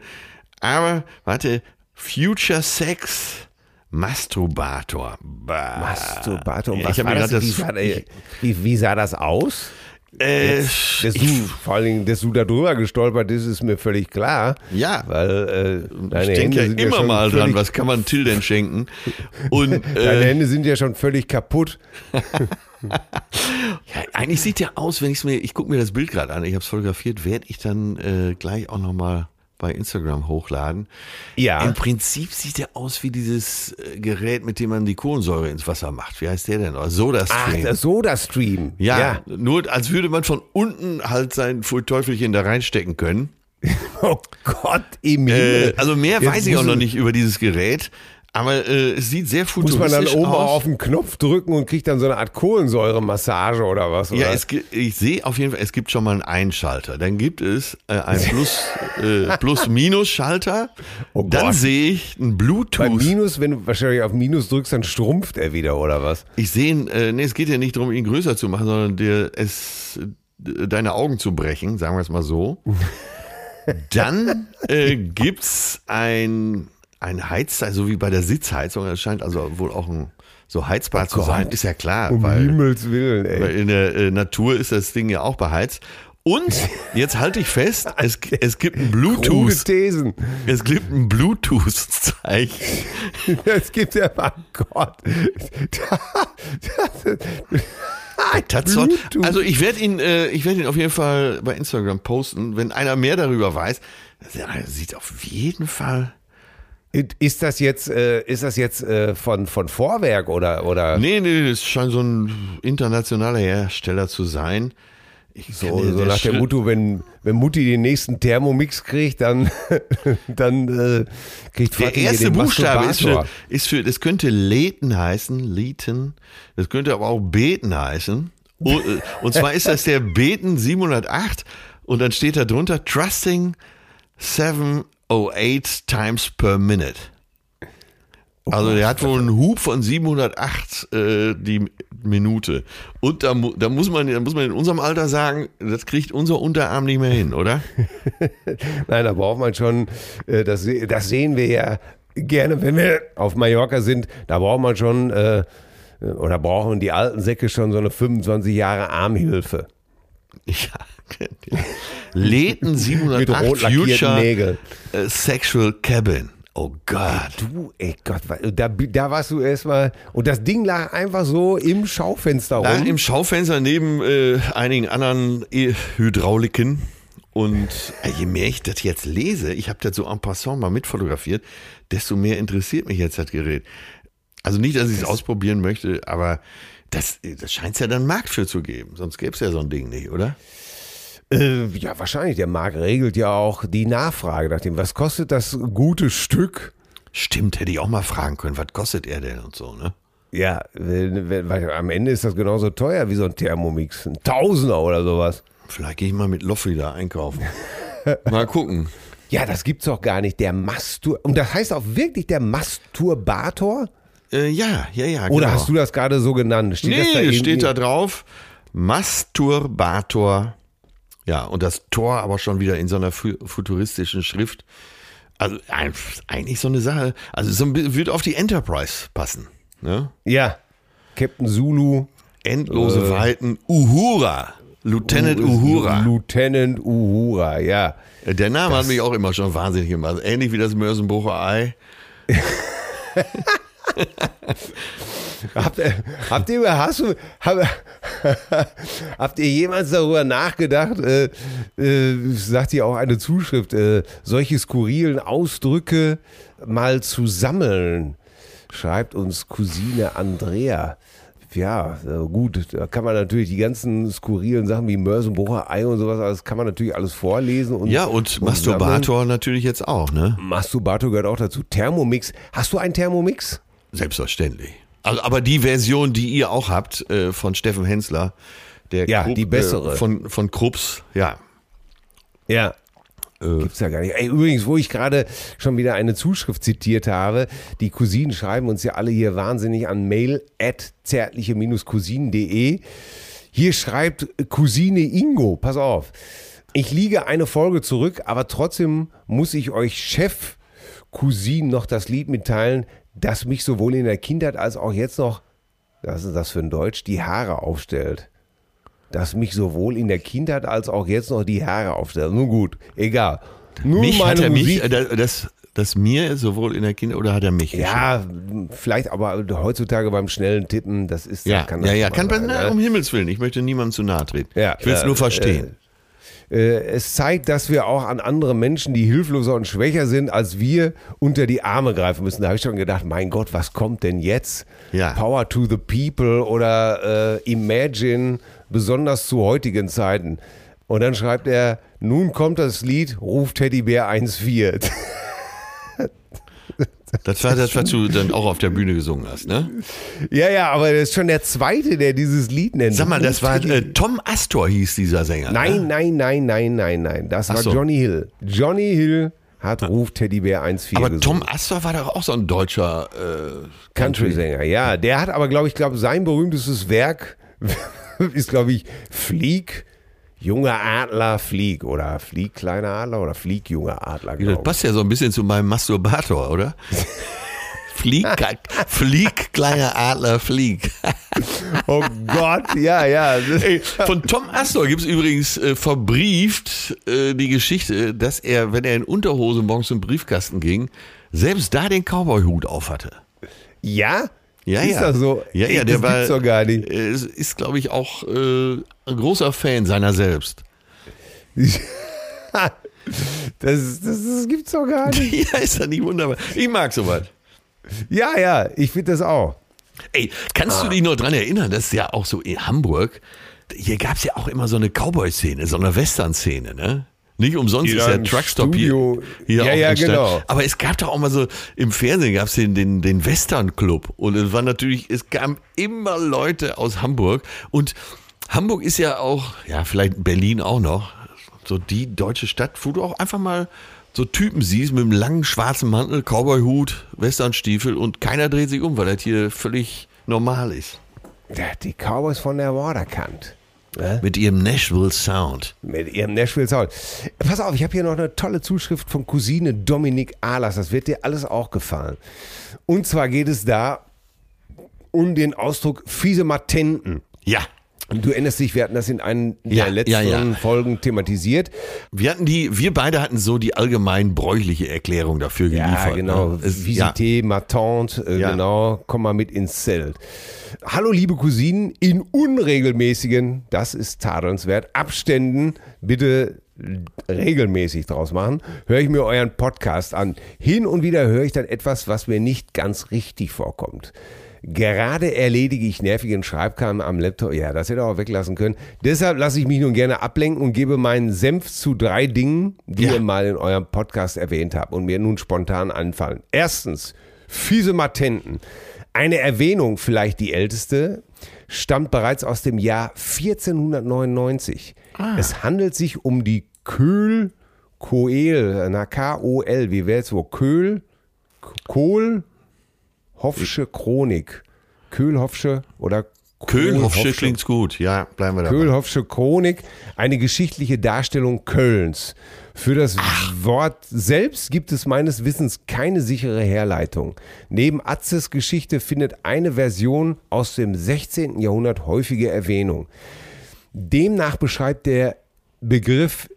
A: aber, warte, Future Sex Masturbator. Bah.
B: Masturbator. Was
A: ich
B: war das? wie, sah, wie, wie sah das aus?
A: Äh,
B: Dass du, vor allen Dingen, dass du da drüber gestolpert bist, ist mir völlig klar.
A: Ja.
B: Weil äh, deine
A: ich denke
B: Hände
A: ja
B: sind
A: immer
B: schon
A: mal dran, was kann man Till denn schenken? Und *laughs*
B: Deine
A: äh,
B: Hände sind ja schon völlig kaputt. *laughs*
A: ja, eigentlich sieht der aus, wenn ich mir, ich gucke mir das Bild gerade an, ich habe es fotografiert, werde ich dann äh, gleich auch nochmal bei Instagram hochladen.
B: Ja.
A: Im Prinzip sieht der aus wie dieses äh, Gerät, mit dem man die Kohlensäure ins Wasser macht. Wie heißt der denn? Oder SodaStream.
B: Ach, der Soda-Stream.
A: ja, nur als würde man von unten halt sein Pfui-Teufelchen da reinstecken können. *laughs*
B: Oh Gott, im
A: Äh, also mehr
B: Jetzt
A: weiß ich auch noch nicht über dieses Gerät. Aber äh, es sieht sehr
B: Muss
A: futuristisch
B: man dann oben
A: aus.
B: auf den Knopf drücken und kriegt dann so eine Art Kohlensäuremassage oder was?
A: Ja,
B: oder?
A: es, gi- ich sehe auf jeden Fall, es gibt schon mal einen Einschalter. Dann gibt es äh, einen Plus, äh, Plus-Minus-Schalter.
B: Oh
A: dann sehe ich einen
B: Bei
A: Bluetooth.
B: Minus, wenn du wahrscheinlich auf Minus drückst, dann strumpft er wieder oder was?
A: Ich sehe, ihn, äh, nee, es geht ja nicht darum, ihn größer zu machen, sondern dir es äh, deine Augen zu brechen, sagen wir es mal so. *laughs* Dann äh, gibt's ein ein Heizteil, so wie bei der Sitzheizung. Das scheint also wohl auch ein so heizbar zu
B: Gott.
A: sein. Ist ja klar,
B: Um
A: weil
B: Himmels Willen, ey.
A: Weil in der äh, Natur ist das Ding ja auch beheizt. Und *laughs* jetzt halte ich fest, es, es gibt ein Bluetooth.
B: Thesen.
A: Es gibt ein Bluetooth-Zeichen. *laughs*
B: Es gibt ja, mein Gott. *laughs*
A: Tatzot.
B: Bluetooth.
A: Also ich werde ihn, äh, ich werde ihn auf jeden Fall bei Instagram posten, wenn einer mehr darüber weiß. Das sieht auf jeden Fall.
B: Ist das jetzt, äh, ist das jetzt äh, von, von Vorwerk oder, oder
A: Nee, nee, das scheint so ein internationaler Hersteller zu sein. Ich
B: so,
A: dir-
B: so nach der Motto, wenn, wenn Mutti den nächsten Thermomix kriegt, dann, *laughs* dann äh, kriegt
A: Der
B: Vati hier
A: erste Buchstabe ist für, ist für, das könnte Leten heißen, Leten. Das könnte aber auch Beten heißen. Und, äh, und zwar ist das der Beten 708 und dann steht da drunter Trusting 708 times per minute. Also der hat wohl einen Hub von 708 äh, die Minute. Und da, da, muss man, da muss man in unserem Alter sagen, das kriegt unser Unterarm nicht mehr hin, oder? *laughs*
B: Nein, da braucht man schon, äh, das, das sehen wir ja gerne, wenn wir auf Mallorca sind, da braucht man schon, äh, oder brauchen die alten Säcke schon so eine 25 Jahre Armhilfe. *laughs*
A: Leten
B: Mit
A: 708
B: rot lackierten
A: Future
B: Nägeln.
A: äh, Sexual Cabin. Oh Gott.
B: Du, ey Gott, da, da warst du erstmal, und das Ding lag einfach so im Schaufenster rum.
A: im Schaufenster neben äh, einigen anderen äh, Hydrauliken. Und äh, je mehr ich das jetzt lese, ich habe das so en passant mal mitfotografiert, desto mehr interessiert mich jetzt das Gerät. Also nicht, dass ich es ausprobieren möchte, aber das, das scheint es ja dann einen Markt für zu geben. Sonst gäbe es ja so ein Ding nicht, oder?
B: Äh, ja, wahrscheinlich. Der Markt regelt ja auch die Nachfrage nach dem. Was kostet das gute Stück?
A: Stimmt, hätte ich auch mal fragen können, was kostet er denn und so, ne?
B: Ja, wenn, wenn, weil am Ende ist das genauso teuer wie so ein Thermomix. Ein Tausender oder sowas.
A: Vielleicht gehe ich mal mit Loffi da einkaufen. *laughs* mal gucken.
B: Ja, das gibt's doch gar nicht. Der Mastur. Und das heißt auch wirklich der Masturbator?
A: Äh, ja, ja, ja.
B: Oder
A: genau.
B: hast du das gerade so genannt? Steht das da
A: nee,
B: irgendwie-
A: steht da drauf. Masturbator. Ja, und das Tor aber schon wieder in so einer fu- futuristischen Schrift. Also eigentlich so eine Sache. Also so ein, wird auf die Enterprise passen. Ne?
B: Ja. Captain Zulu.
A: Endlose
B: Äh.
A: Weiten. Uhura. Lieutenant Uhura.
B: Lieutenant Uhura, ja.
A: Der Name hat mich auch immer schon wahnsinnig gemacht. Ähnlich wie das Mörsenbrucher Ei. *laughs* *laughs*
B: Habt, ihr- habt ihr, hast du, hab, *laughs* habt ihr jemals darüber nachgedacht, äh, äh, sagt ja auch eine Zuschrift, äh, solche skurrilen Ausdrücke mal zu sammeln? Schreibt uns Cousine Andrea. Ja, äh, gut, da kann man natürlich die ganzen skurrilen Sachen wie Mörsenbrucher, Ei und sowas, das kann man natürlich alles vorlesen. Und,
A: Ja, und
B: sammeln.
A: Masturbator natürlich jetzt auch, ne?
B: Masturbator gehört auch dazu. Thermomix. Hast du einen Thermomix?
A: Selbstverständlich. Also, aber die Version, die ihr auch habt, äh, von Steffen Hensler, der
B: Ja, die bessere.
A: Äh, von, von Krups, ja.
B: Ja.
A: Äh,
B: Gibt's ja gar nicht. Ey, übrigens, wo ich gerade schon wieder eine Zuschrift zitiert habe, die Cousinen schreiben uns ja alle hier wahnsinnig an mail at zärtliche-cousinen.de. Hier schreibt Cousine Ingo, pass auf. Ich liege eine Folge zurück, aber trotzdem muss ich euch Chef Cousin noch das Lied mitteilen, das mich sowohl in der Kindheit als auch jetzt noch, was ist das für ein Deutsch, die Haare aufstellt das mich sowohl in der Kindheit als auch jetzt noch die Haare aufstellt. Nun gut, egal. Nur
A: mich
B: meine
A: hat er mich,
B: Musik.
A: äh, das, das, das mir sowohl in der Kinder oder hat er mich?
B: ja, vielleicht aber heutzutage beim schnellen Tippen, das ist
A: ja,
B: kann
A: ja,
B: das
A: ja,
B: mal
A: kann
B: sein,
A: man,
B: ne?
A: um Himmels Willen, ich möchte niemandem zu nahe treten.
B: Ja,
A: ich will es
B: äh,
A: nur verstehen.
B: Äh, es zeigt, dass wir auch an andere Menschen, die hilfloser und schwächer sind als wir, unter die Arme greifen müssen. Da habe ich schon gedacht, mein Gott, was kommt denn jetzt?
A: Ja.
B: Power to the People oder äh, Imagine, besonders zu heutigen Zeiten. Und dann schreibt er, nun kommt das Lied, ruft Teddybär 1.4. *laughs* *laughs*
A: Das war das, was du dann auch auf der Bühne gesungen hast, ne?
B: ja, ja, aber das ist schon der Zweite, der dieses Lied nennt.
A: Sag mal, das war äh, Tom Astor hieß dieser Sänger.
B: Nein,
A: Ne?
B: nein, nein, nein, nein, nein. Das
A: Ach
B: war
A: so.
B: Johnny Hill. Johnny Hill hat Ruft Teddybär 1.4
A: Aber
B: gesungen.
A: Tom Astor war doch auch so ein deutscher äh,
B: Country-Sänger, ja. Der hat aber, glaube ich, glaube sein berühmtestes Werk *laughs* ist, glaube ich, Flieg, junger Adler, Flieg. Oder Flieg, kleiner Adler oder Flieg, junger Adler,
A: Das passt ja so ein bisschen zu meinem Masturbator, oder? Flieg, flieg, kleiner Adler, flieg. *laughs*
B: Oh Gott, ja, ja.
A: Ey, von Tom Astor gibt es übrigens äh, verbrieft äh, die Geschichte, dass er, wenn er in Unterhose morgens zum Briefkasten ging, selbst da den Cowboy-Hut auf hatte.
B: Ja?
A: Ja,
B: ist
A: ja.
B: das so?
A: Ja, ja, der war.
B: doch gar nicht.
A: äh, Ist, glaube ich, auch äh, ein großer Fan seiner selbst. *laughs*
B: Das, das, das gibt's doch gar nicht. *laughs*
A: ja, ist das nicht wunderbar? Ich mag sowas.
B: Ja, ja, ich finde das auch.
A: Ey, kannst
B: Ah.
A: du dich noch dran erinnern, das ist ja auch so in Hamburg, hier gab es ja auch immer so eine Cowboy-Szene, so eine Western-Szene, ne? Nicht umsonst
B: Ja,
A: ist der Truckstop
B: Studio.
A: hier, hier
B: Ja,
A: auch
B: ja, genau.
A: Aber es gab doch auch mal so, im Fernsehen gab es den, den, den Western-Club und es war natürlich, es kamen immer Leute aus Hamburg und Hamburg ist ja auch, ja, vielleicht Berlin auch noch, so die deutsche Stadt, wo du auch einfach mal so Typen siehst mit einem langen schwarzen Mantel, Cowboy-Hut, Westernstiefel und keiner dreht sich um, weil das hier völlig normal ist.
B: Der hat die Cowboys von der Waterkant. Ne?
A: Mit ihrem Nashville Sound.
B: Mit ihrem Nashville Sound. Pass auf, ich habe hier noch eine tolle Zuschrift von Cousine Dominik Ahlers. Das wird dir alles auch gefallen. Und zwar geht es da um den Ausdruck fiese Matenten.
A: Ja.
B: Du erinnerst dich, wir hatten das in einer
A: Ja,
B: der letzten
A: ja, ja.
B: Folgen thematisiert.
A: Wir hatten die, wir beide hatten so die allgemein bräuchliche Erklärung dafür geliefert.
B: Ja, genau.
A: ne? Es.
B: Visite, ma tante, äh, genau. Komm mal mit ins Zelt. Hallo, liebe Cousinen, in unregelmäßigen, das ist tadelnswert, Abständen, bitte regelmäßig draus machen, höre ich mir euren Podcast an. Hin und wieder höre ich dann etwas, was mir nicht ganz richtig vorkommt. Gerade erledige ich nervigen Schreibkram am Laptop. Ja, das hätte er auch weglassen können. Deshalb lasse ich mich nun gerne ablenken und gebe meinen Senf zu drei Dingen, die
A: Ja.
B: ihr mal in eurem Podcast erwähnt habt und mir nun spontan anfallen. Erstens, fiese Matenten. Eine Erwähnung, vielleicht die älteste, stammt bereits aus dem Jahr 1499. Es handelt sich um die Köhl Koel, na K-O-L, wie wäre es wo? Köhl, Kohl, Hoffsche Chronik. Köhlhoffsche oder
A: Köhlhoffsche klingt's gut. Ja, bleiben wir dabei.
B: Köhlhoffsche Chronik, eine geschichtliche Darstellung Kölns. Für das Wort selbst gibt es meines Wissens keine sichere Herleitung. Neben Atzes Geschichte findet eine Version aus dem 16. Jahrhundert häufige Erwähnung. Demnach beschreibt der Begriff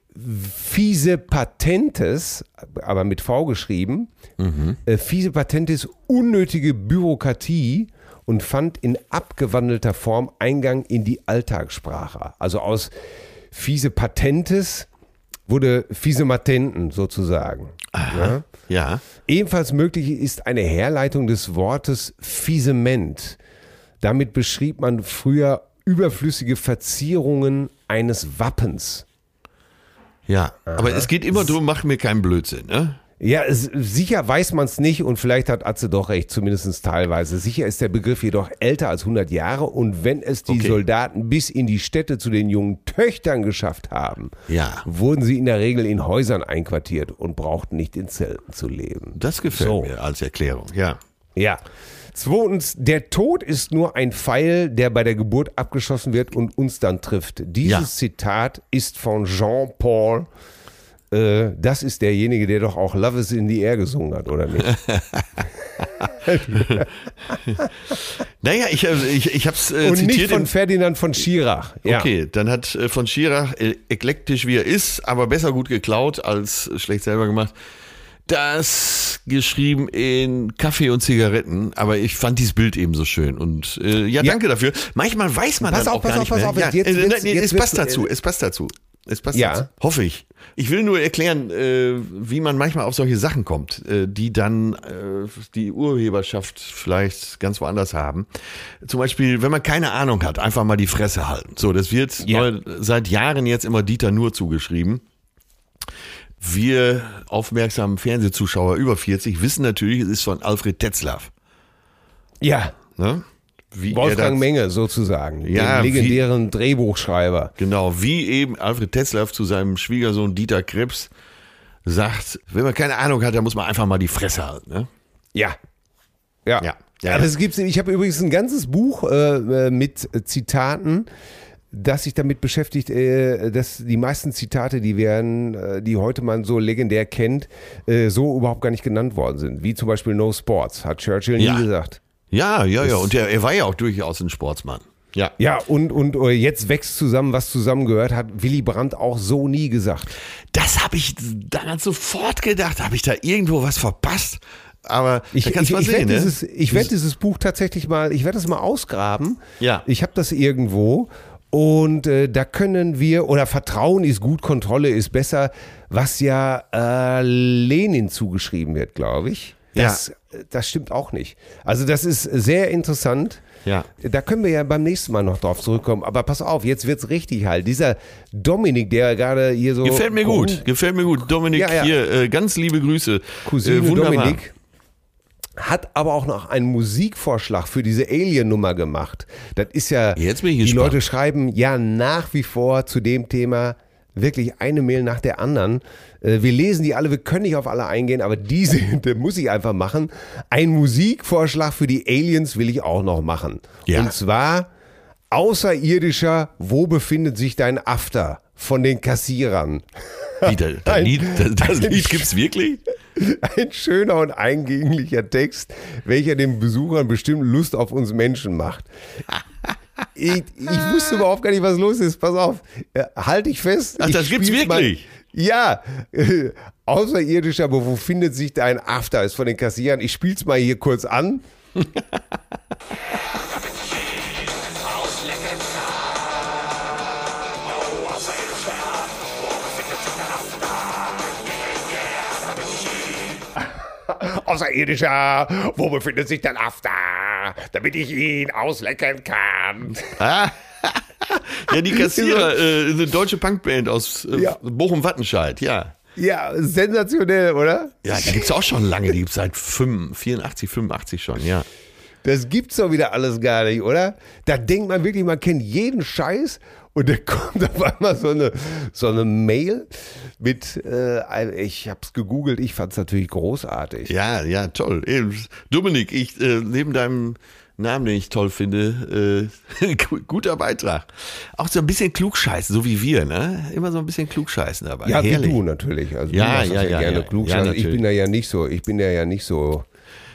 B: fiese Patentes, aber mit V geschrieben, äh, fiese Patentes unnötige Bürokratie und fand in abgewandelter Form Eingang in die Alltagssprache. Also aus fiese Patentes wurde fiese Matenten sozusagen. Ja?
A: Ja.
B: Ebenfalls möglich ist eine Herleitung des Wortes Fiesement. Damit beschrieb man früher überflüssige Verzierungen eines Wappens.
A: Ja. Aber es geht immer darum, mach mir keinen Blödsinn, ne?
B: Ja, es, sicher weiß man es nicht und vielleicht hat Atze doch recht, zumindest teilweise. Sicher ist der Begriff jedoch älter als 100 Jahre und wenn es die
A: Okay.
B: Soldaten bis in die Städte zu den jungen Töchtern geschafft haben,
A: Ja.
B: wurden sie in der Regel in Häusern einquartiert und brauchten nicht in Zelten zu leben.
A: Das gefällt
B: So.
A: mir als Erklärung, ja.
B: Ja. Zweitens, der Tod ist nur ein Pfeil, der bei der Geburt abgeschossen wird und uns dann trifft. Dieses
A: Ja.
B: Zitat ist von Jean-Paul. Äh, das ist derjenige, der doch auch Love is in the Air gesungen hat, oder nicht? *laughs*
A: Naja, ich, äh, ich, ich hab's äh,
B: und
A: zitiert.
B: nicht von Ferdinand von Schirach. Ja.
A: Okay, dann hat äh, von Schirach, äh, eklektisch wie er ist, aber besser gut geklaut als schlecht selber gemacht, das geschrieben in Kaffee und Zigaretten, aber ich fand dieses Bild eben so schön und äh, ja,
B: Ja.
A: danke dafür. Manchmal weiß man
B: Pass
A: dann
B: auf,
A: auch
B: pass
A: gar
B: auf,
A: nicht
B: pass
A: mehr.
B: auf,
A: ja,
B: jetzt-
A: äh,
B: jetzt-
A: nein,
B: jetzt
A: es passt
B: wird's,
A: dazu, es passt dazu. Es passt
B: Ja.
A: dazu. Hoffe ich. Ich will nur erklären, äh, wie man manchmal auf solche Sachen kommt, äh, die dann äh, die Urheberschaft vielleicht ganz woanders haben. Zum Beispiel, wenn man keine Ahnung hat, einfach mal die Fresse halten. So, das wird
B: Ja.
A: seit Jahren jetzt immer Dieter Nur zugeschrieben. Wir aufmerksamen Fernsehzuschauer über 40 wissen natürlich, es ist von Alfred Tetzlaff.
B: Ja,
A: Ne? Wie
B: Wolfgang
A: das-
B: Menge sozusagen,
A: Ja,
B: den
A: wie-
B: legendären Drehbuchschreiber.
A: Genau, wie eben Alfred Tetzlaff zu seinem Schwiegersohn Dieter Krebs sagt, wenn man keine Ahnung hat, dann muss man einfach mal die Fresse halten. Ne?
B: Ja. Ja.
A: Ja.
B: ja.
A: Ja,
B: das gibt's, ich habe übrigens ein ganzes Buch äh, äh, mit Zitaten, das sich damit beschäftigt, äh, dass die meisten Zitate, die werden, äh, die heute man so legendär kennt, äh, so überhaupt gar nicht genannt worden sind. Wie zum Beispiel No Sports, hat Churchill
A: Ja.
B: nie gesagt.
A: Ja, ja, ja. Und er, er war ja auch durchaus ein Sportsmann. Ja.
B: Ja, und, und jetzt wächst zusammen, was zusammengehört, hat Willy Brandt auch so nie gesagt.
A: Das habe ich daran sofort gedacht. Habe ich da irgendwo was verpasst? Aber
B: Ich, ich, ich
A: sehen,
B: werde
A: ne?
B: dieses, ich werd dieses Buch tatsächlich mal, ich werde das mal ausgraben.
A: Ja.
B: Ich habe das irgendwo und äh, da können wir, oder Vertrauen ist gut, Kontrolle ist besser, was ja äh, Lenin zugeschrieben wird, glaube ich. Das, äh, das stimmt auch nicht. Also das ist sehr interessant.
A: Ja.
B: Da können wir ja beim nächsten Mal noch drauf zurückkommen. Aber pass auf, jetzt wird's richtig halt. Dieser Dominik, der gerade hier so...
A: Gefällt mir gut, gefällt mir gut. Dominik,
B: Ja, ja.
A: hier, äh, ganz liebe Grüße.
B: Cousine
A: äh, wunderbar.
B: Dominik hat aber auch noch einen Musikvorschlag für diese Alien-Nummer gemacht. Das ist ja,
A: Jetzt bin ich
B: die
A: gespannt.
B: Leute schreiben ja nach wie vor zu dem Thema wirklich eine Mail nach der anderen. Äh, Wir lesen die alle, wir können nicht auf alle eingehen, aber diese, *laughs* muss ich einfach machen. Ein Musikvorschlag für die Aliens will ich auch noch machen.
A: Ja.
B: Und zwar Außerirdischer, wo befindet sich dein After von den Kassierern? *laughs*
A: Wie, das, das
B: Ein-
A: Lied, das, das Lied gibt's wirklich? *laughs*
B: Ein schöner und eingänglicher Text, welcher den Besuchern bestimmt Lust auf uns Menschen macht. *laughs* Ich, ich wusste überhaupt gar nicht, was los ist. Pass auf, Ja, halt dich fest.
A: Ach,
B: Ich
A: das gibt's
B: spiel's
A: wirklich?
B: Mal. Ja, äh, außerirdisch, aber wo findet sich dein After? Ist von den Kassieren. Ich spiel's mal hier kurz an. Außerirdischer, wo befindet sich dein After? damit ich ihn auslecken kann. *laughs*
A: Ja, die Kassierer, äh, eine deutsche Punkband aus äh,
B: Ja.
A: Bochum-Wattenscheid, ja.
B: Ja, sensationell, oder?
A: Ja, die gibt's auch schon lange, die gibt's seit 5, 84, 85 schon, ja.
B: Das gibt's doch wieder alles gar nicht, oder? Da denkt man wirklich, man kennt jeden Scheiß und da kommt auf einmal so eine, so eine Mail mit, äh, ich hab's gegoogelt, ich fand's natürlich großartig.
A: Ja, ja, toll. Eben, Dominik, ich, äh, neben deinem Namen, den ich toll finde, äh, *laughs* gu- guter Beitrag. Auch so ein bisschen klugscheißen, so wie wir, ne? Immer so ein bisschen klugscheißen dabei.
B: Ja,
A: Herrlich.
B: wie du natürlich. Also
A: Ja,
B: du das
A: ja, ja,
B: gerne
A: ja.
B: klug.
A: Ja,
B: ich
A: natürlich.
B: bin da ja nicht so, ich bin da ja nicht so.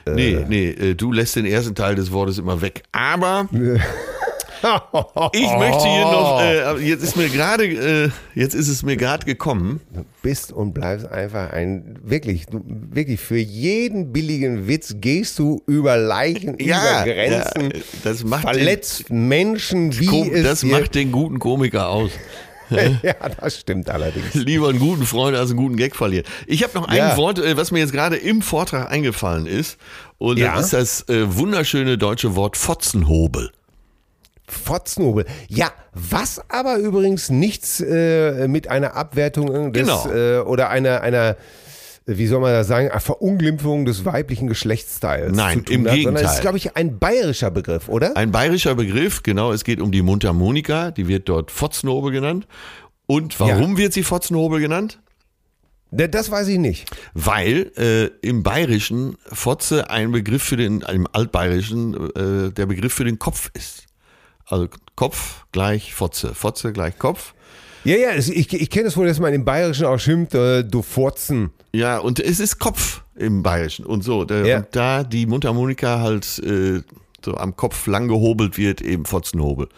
A: Nee, nee, äh, du lässt den ersten Teil des Wortes immer weg. Aber *laughs* *laughs* ich möchte hier noch, *laughs* äh, jetzt ist mir gerade, äh, jetzt ist es mir gerade gekommen.
B: bist und bleibst einfach ein, wirklich, du, wirklich, für jeden billigen Witz gehst du über Leichen,
A: Ja,
B: über Grenzen,
A: ja, das macht
B: verletzt Menschen, wie
A: Kom
B: es
A: das macht den guten Komiker aus. *laughs*
B: ja, das stimmt allerdings.
A: Lieber einen guten Freund als einen guten Gag verlieren. Ich habe noch ein
B: Ja.
A: Wort, äh, was mir jetzt gerade im Vortrag eingefallen ist. Und
B: Ja.
A: das ist das äh, wunderschöne deutsche Wort Fotzenhobel.
B: Fotznobel. Ja, was aber übrigens nichts äh, mit einer Abwertung des,
A: Genau.
B: äh, oder einer, einer, wie soll man das sagen, einer Verunglimpfung des weiblichen Geschlechtsteils
A: Nein,
B: zu tun
A: im
B: hat,
A: Gegenteil.
B: ist, glaube ich, ein bayerischer Begriff, oder?
A: Ein bayerischer Begriff, genau, es geht um die Mundharmonika, die wird dort Fotzenhobel genannt. Und warum wird sie Fotzenhobel genannt?
B: Ne, Das weiß ich nicht.
A: Weil äh, im Bayerischen Fotze ein Begriff für den, im Altbayerischen äh, der Begriff für den Kopf ist. Also Kopf gleich Fotze, Fotze gleich Kopf.
B: Ja, ja, ich, ich kenne es wohl, dass man im Bayerischen auch schimpft, äh, du Furzen.
A: Ja, und es ist Kopf im Bayerischen und so. Da,
B: Ja.
A: Und da die Mundharmonika halt äh, so am Kopf lang gehobelt wird, eben Fotzenhobel.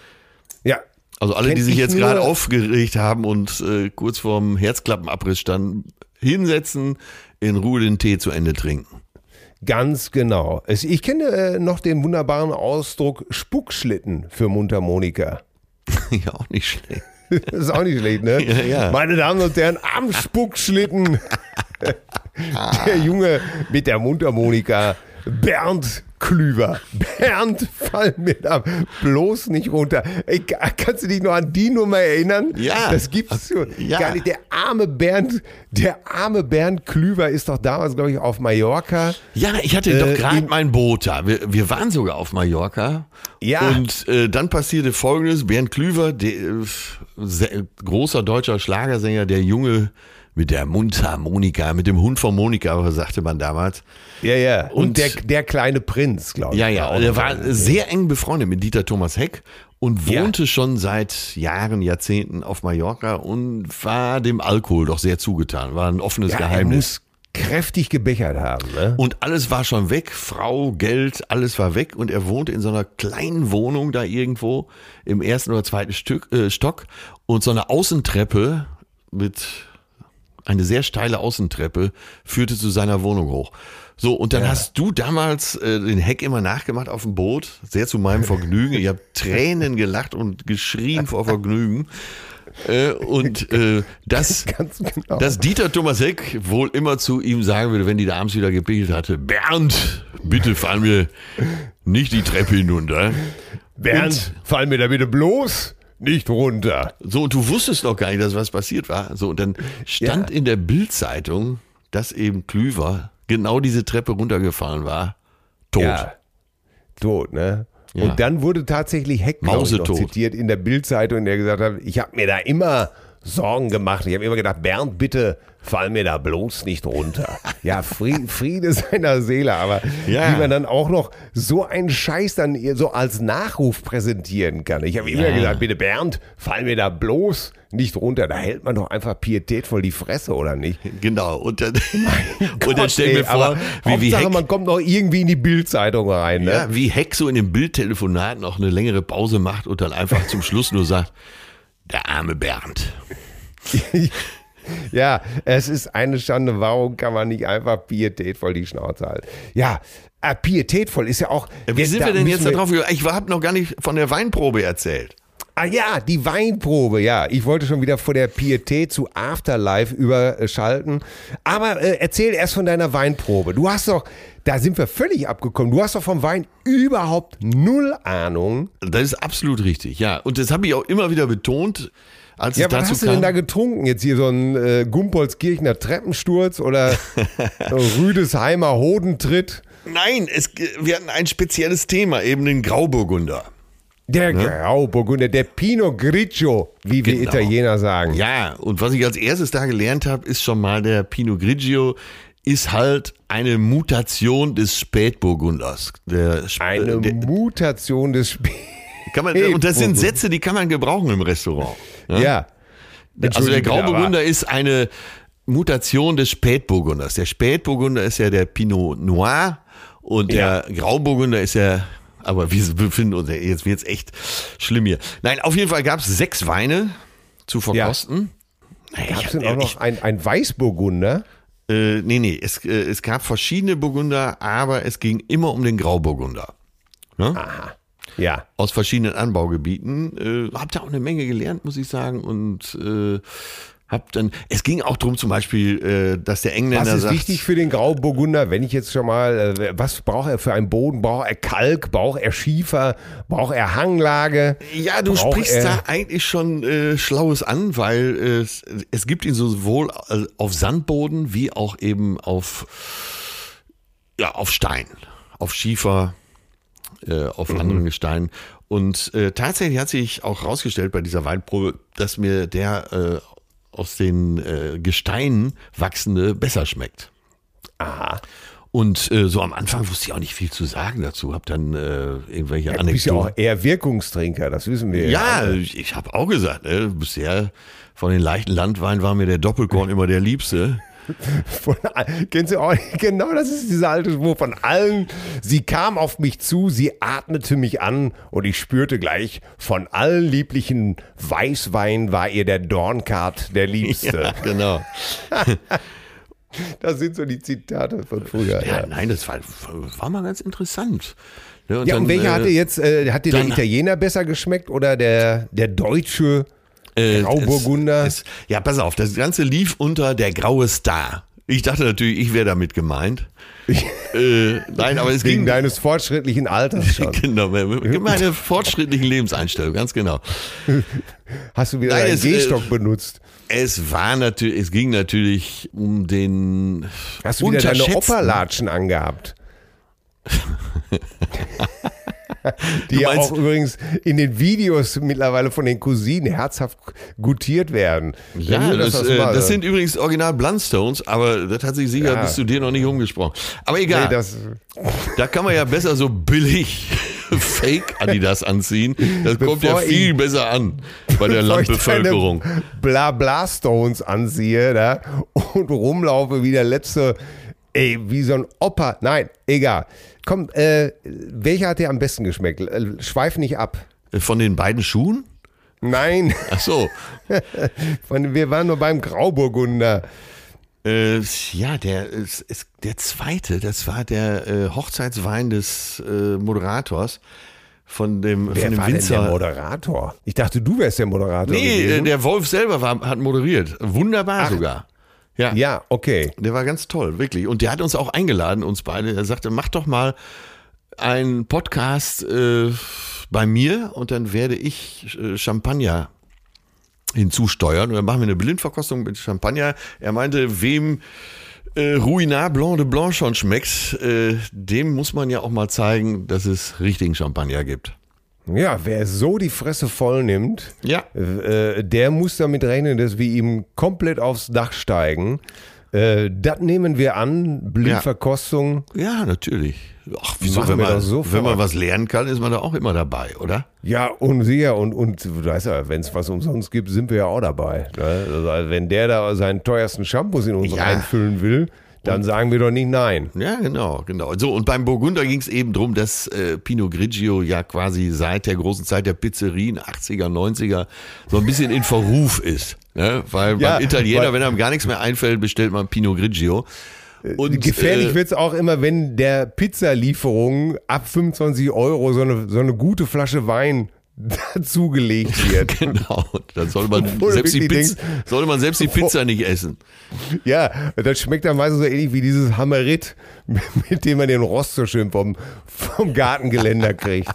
B: Ja.
A: Also alle,
B: Kenn
A: die sich
B: ich
A: jetzt gerade aufgeregt haben und äh, kurz vorm Herzklappenabriss standen, hinsetzen, in Ruhe den Tee zu Ende trinken.
B: Ganz genau. Ich kenne äh, noch den wunderbaren Ausdruck Spuckschlitten für Mundharmonika. *laughs*
A: ja, auch nicht schlecht.
B: Das *laughs* ist auch nicht schlecht, ne? *laughs*
A: Ja, ja.
B: Meine Damen und Herren, am Spuckschlitten. Der Junge mit der Mundharmonika, Bernd Klüver. *laughs* Bernd, fall mir da bloß nicht runter. Ey, ka- kannst du dich noch an die Nummer erinnern?
A: Ja.
B: Das gibt's so
A: Ja.
B: gar nicht. Der arme Bernd, der arme Bernd Klüver ist doch damals, glaube ich, auf Mallorca.
A: Ja, ich hatte
B: Äh,
A: doch gerade
B: in-
A: mein Boot da. Wir, wir waren sogar auf Mallorca.
B: Ja.
A: Und äh, dann passierte folgendes. Bernd Klüver, der, äh, sehr, großer deutscher Schlagersänger, der Junge mit der Mundharmonika, mit dem Hund von Monika, sagte man damals.
B: Ja, ja. Und,
A: Und-
B: der, der kleine Prinz, glaube ich.
A: Ja, ja,
B: noch.
A: war sehr eng befreundet mit Dieter Thomas Heck und
B: Ja.
A: wohnte schon seit Jahren, Jahrzehnten auf Mallorca und war dem Alkohol doch sehr zugetan. War ein offenes
B: ja, er
A: Geheimnis.
B: muss kräftig gebechert haben, ne?
A: Und alles war schon weg, Frau, Geld, alles war weg und er wohnte in so einer kleinen Wohnung da irgendwo im ersten oder zweiten Stück, äh, Stock und so eine Außentreppe mit eine sehr steile Außentreppe führte zu seiner Wohnung hoch. So, und dann hast du damals äh, den Heck immer nachgemacht auf dem Boot, sehr zu meinem Vergnügen. Ich habe Tränen gelacht und geschrien vor Vergnügen. Äh, und äh, das, *laughs*
B: Ganz genau.
A: dass Dieter Thomas Heck wohl immer zu ihm sagen würde, wenn die da abends wieder gepickelt hatte, Bernd, bitte fahren wir nicht die Treppe hinunter.
B: Bernd, fall mir da bitte bloß nicht runter.
A: So, und du wusstest noch gar nicht, dass was passiert war. So, und dann stand
B: Ja.
A: in der Bildzeitung, dass eben Klüver genau diese Treppe runtergefallen war. Tot.
B: Ja. Tot, ne?
A: Ja.
B: Und dann wurde tatsächlich Heck zitiert in der Bildzeitung, der gesagt hat, ich habe mir da immer Sorgen gemacht. Ich habe immer gedacht, Bernd, bitte fall mir da bloß nicht runter. Ja, *laughs* Friede, seiner Seele, aber
A: Ja.
B: wie man dann auch noch so einen Scheiß dann so als Nachruf präsentieren kann. Ich habe immer
A: Ja.
B: gesagt, bitte Bernd, fall mir da bloß nicht runter. Da hält man doch einfach pietätvoll die Fresse, oder nicht?
A: Genau. Und dann, *laughs* *laughs* und dann stell mir vor, wie, wie Heck,
B: man kommt noch irgendwie in die Bildzeitung rein. Ne?
A: ja, wie Heck so in dem Bildtelefonat noch eine längere Pause macht und dann einfach zum Schluss nur sagt, der arme Bernd. *laughs*
B: Ja, es ist eine Schande. Warum kann man nicht einfach pietätvoll die Schnauze halten? Ja, äh, pietätvoll ist ja auch.
A: Wie sind wir denn jetzt da drauf? Ich habe noch gar nicht von der Weinprobe erzählt.
B: Ah ja, die Weinprobe, ja. Ich wollte schon wieder vor der Pietät zu Afterlife überschalten. Aber äh, erzähl erst von deiner Weinprobe. Du hast doch da sind wir völlig abgekommen. Du hast doch vom Wein überhaupt null Ahnung.
A: Das ist absolut richtig, ja. Und das habe ich auch immer wieder betont, als
B: Ja, was hast du denn da getrunken? Jetzt hier so ein äh, Gumpolskirchner Treppensturz oder *laughs* Rüdesheimer Hodentritt?
A: Nein, es, wir hatten ein spezielles Thema, eben den Grauburgunder.
B: Der Grauburgunder, der Pinot Grigio, wie wir
A: Genau.
B: Italiener sagen.
A: Ja, und was ich als erstes da gelernt habe, ist schon mal der Pinot Grigio ist halt eine Mutation des Spätburgunders. Der, Sp-
B: Eine
A: der,
B: Mutation des
A: man, und das sind Sätze, die kann man gebrauchen im Restaurant.
B: Ja.
A: Also der
B: Entschuldige bitte,
A: Grauburgunder ist eine Mutation des Spätburgunders. Der Spätburgunder ist ja der Pinot Noir und der Grauburgunder ist ja, aber wir befinden uns, jetzt wird's echt schlimm hier. Nein, auf jeden Fall gab es sechs Weine zu verkosten. Naja,
B: Gab es
A: ich-
B: denn auch noch ein, ein Weißburgunder?
A: Äh, nee, nee, es, äh, es gab verschiedene Burgunder, aber es ging immer um den Grauburgunder.
B: Ja.
A: Aus verschiedenen Anbaugebieten. Äh, hab da auch eine Menge gelernt, muss ich sagen. Und äh, hab dann, es ging auch drum zum Beispiel, äh, dass der Engländer
B: Was ist
A: sagt,
B: wichtig für den Grauburgunder, wenn ich jetzt schon mal, äh, was braucht er für einen Boden? Braucht er Kalk? Braucht er Schiefer? Braucht er Hanglage?
A: Ja, du
B: Braucht
A: sprichst da eigentlich schon äh, Schlaues an, weil äh, es, es gibt ihn sowohl auf Sandboden wie auch eben auf, ja, auf Stein, auf Schiefer, äh, auf
B: Mhm.
A: anderen Gesteinen. Und äh, tatsächlich hat sich auch rausgestellt bei dieser Weinprobe, dass mir der äh, aus den äh, Gesteinen wachsende besser schmeckt.
B: Aha.
A: Und äh, so am Anfang wusste ich auch nicht viel zu sagen dazu, hab dann äh, irgendwelche
B: Du bist ja
A: Anekdoten.
B: auch eher Wirkungstrinker, das wissen wir.
A: Ja, ich, ich habe auch gesagt, ne, bisher von den leichten Landweinen war mir der Doppelkorn immer der liebste. *laughs*
B: Von, kennst du auch, *laughs* genau das ist dieser alte Spruch von allen. Sie kam auf mich zu, sie atmete mich an und ich spürte gleich, von allen lieblichen Weißwein war ihr der Dornkart der *laughs* Liebste.
A: Ja, genau.
B: Das sind so die Zitate von früher.
A: Ja,
B: Ja,
A: nein, das war, war mal ganz interessant. Ne,
B: ja und welcher
A: äh,
B: hat dir jetzt, äh, hat dir der Italiener besser geschmeckt oder der, der Deutsche
A: äh,
B: Grauburgunder?
A: Es, es, ja, pass auf, das Ganze lief unter der graue Star. Ich dachte natürlich, ich wäre damit gemeint. äh, nein, aber es
B: wegen
A: ging
B: deines fortschrittlichen Alters *laughs* schon.
A: Genau, *laughs* meine fortschrittlichen Lebenseinstellung, ganz genau.
B: Hast du wieder
A: Nein,
B: einen
A: äh,
B: Gehstock benutzt?
A: Es war natürlich, es ging natürlich um den
B: Hast du wieder deine Opperlatschen angehabt? *laughs* Die ja auch übrigens in den Videos mittlerweile von den Cousinen herzhaft gutiert werden.
A: Ja,
B: dass
A: das, äh, das sind übrigens original Blundstones, aber das hat sich sicher
B: Ja.
A: bis zu dir noch nicht umgesprochen. Aber egal,
B: Nee, das,
A: da kann man ja besser so billig *laughs* Fake Adidas anziehen. Das kommt ja
B: Bevor
A: viel
B: ich-
A: besser an bei der
B: bevor
A: Landbevölkerung.
B: deine Blabla-Stones anziehe da, und rumlaufe wie der letzte, ey, wie so ein Opa. Nein, egal. Komm, äh, welcher hat dir am besten geschmeckt? Schweif nicht ab.
A: Von den beiden Schuhen?
B: Nein,
A: Ach so. *laughs*
B: von- wir waren nur beim Grauburgunder.
A: Äh, ja, der, ist, ist, der zweite, das war der äh, Hochzeitswein des äh, Moderators von dem,
B: Wer
A: von dem
B: war denn der
A: Winzer.
B: Moderator? Ich dachte, du wärst der Moderator
A: nee,
B: gewesen.
A: der Wolf selber war, hat moderiert. Wunderbar sogar. Ja.
B: ja, okay.
A: Der war ganz toll, wirklich. Und der hat uns auch eingeladen, uns beide. Er sagte, mach doch mal einen Podcast äh, bei mir und dann werde ich äh, Champagner hinzusteuern. Und dann machen wir eine Blindverkostung mit Champagner. Er meinte, wem äh, Ruinart Blanc de Blanc schon schmeckt, äh, dem muss man ja auch mal zeigen, dass es richtigen Champagner gibt.
B: Ja, wer so die Fresse voll nimmt,
A: Ja.
B: äh, der muss damit rechnen, dass wir ihm komplett aufs Dach steigen. Äh, das nehmen wir an, Blindverkostung.
A: Ja, natürlich. Ach, wieso, wenn man, wenn man was lernen kann, ist man da auch immer dabei, oder?
B: Ja, und sicher, und, und du weißt ja, wenn es was umsonst gibt, sind wir ja auch dabei. Ne? Also, wenn der da seinen teuersten Shampoos in uns
A: Ja.
B: reinfüllen will, dann sagen wir doch nicht nein.
A: Ja, genau, genau. So, und beim Burgunder ging es eben drum, dass äh, Pinot Grigio ja quasi seit der großen Zeit der Pizzerien, 80er, 90er, so ein bisschen in Verruf ist. Ne? Weil
B: Ja,
A: beim Italiener,
B: weil-
A: wenn einem gar nichts mehr einfällt, bestellt man Pinot Grigio. Und,
B: Gefährlich
A: äh,
B: wird's auch immer, wenn der Pizzalieferung ab 25 Euro so eine, so eine gute Flasche Wein *laughs* dazugelegt wird. *laughs*
A: Genau. Dann soll man,
B: Obwohl
A: selbst die, Pizza, sollte man selbst die Pizza nicht essen.
B: Ja, das schmeckt dann meistens so ähnlich wie dieses Hammerit, *laughs* mit dem man den Rost so schön vom, vom Gartengeländer kriegt.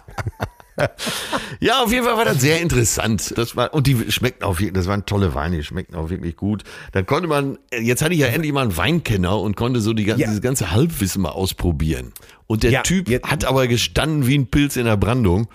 A: Ja, auf jeden Fall war das sehr interessant. Das war, und die schmeckten auch wirklich, das waren tolle Weine, die schmeckten auch wirklich gut. Da konnte man, jetzt hatte ich ja endlich mal einen Weinkenner und konnte so die ganze,
B: Ja.
A: dieses ganze Halbwissen mal ausprobieren. Und der
B: Ja,
A: Typ
B: jetzt-
A: hat aber gestanden wie ein Pilz in der Brandung.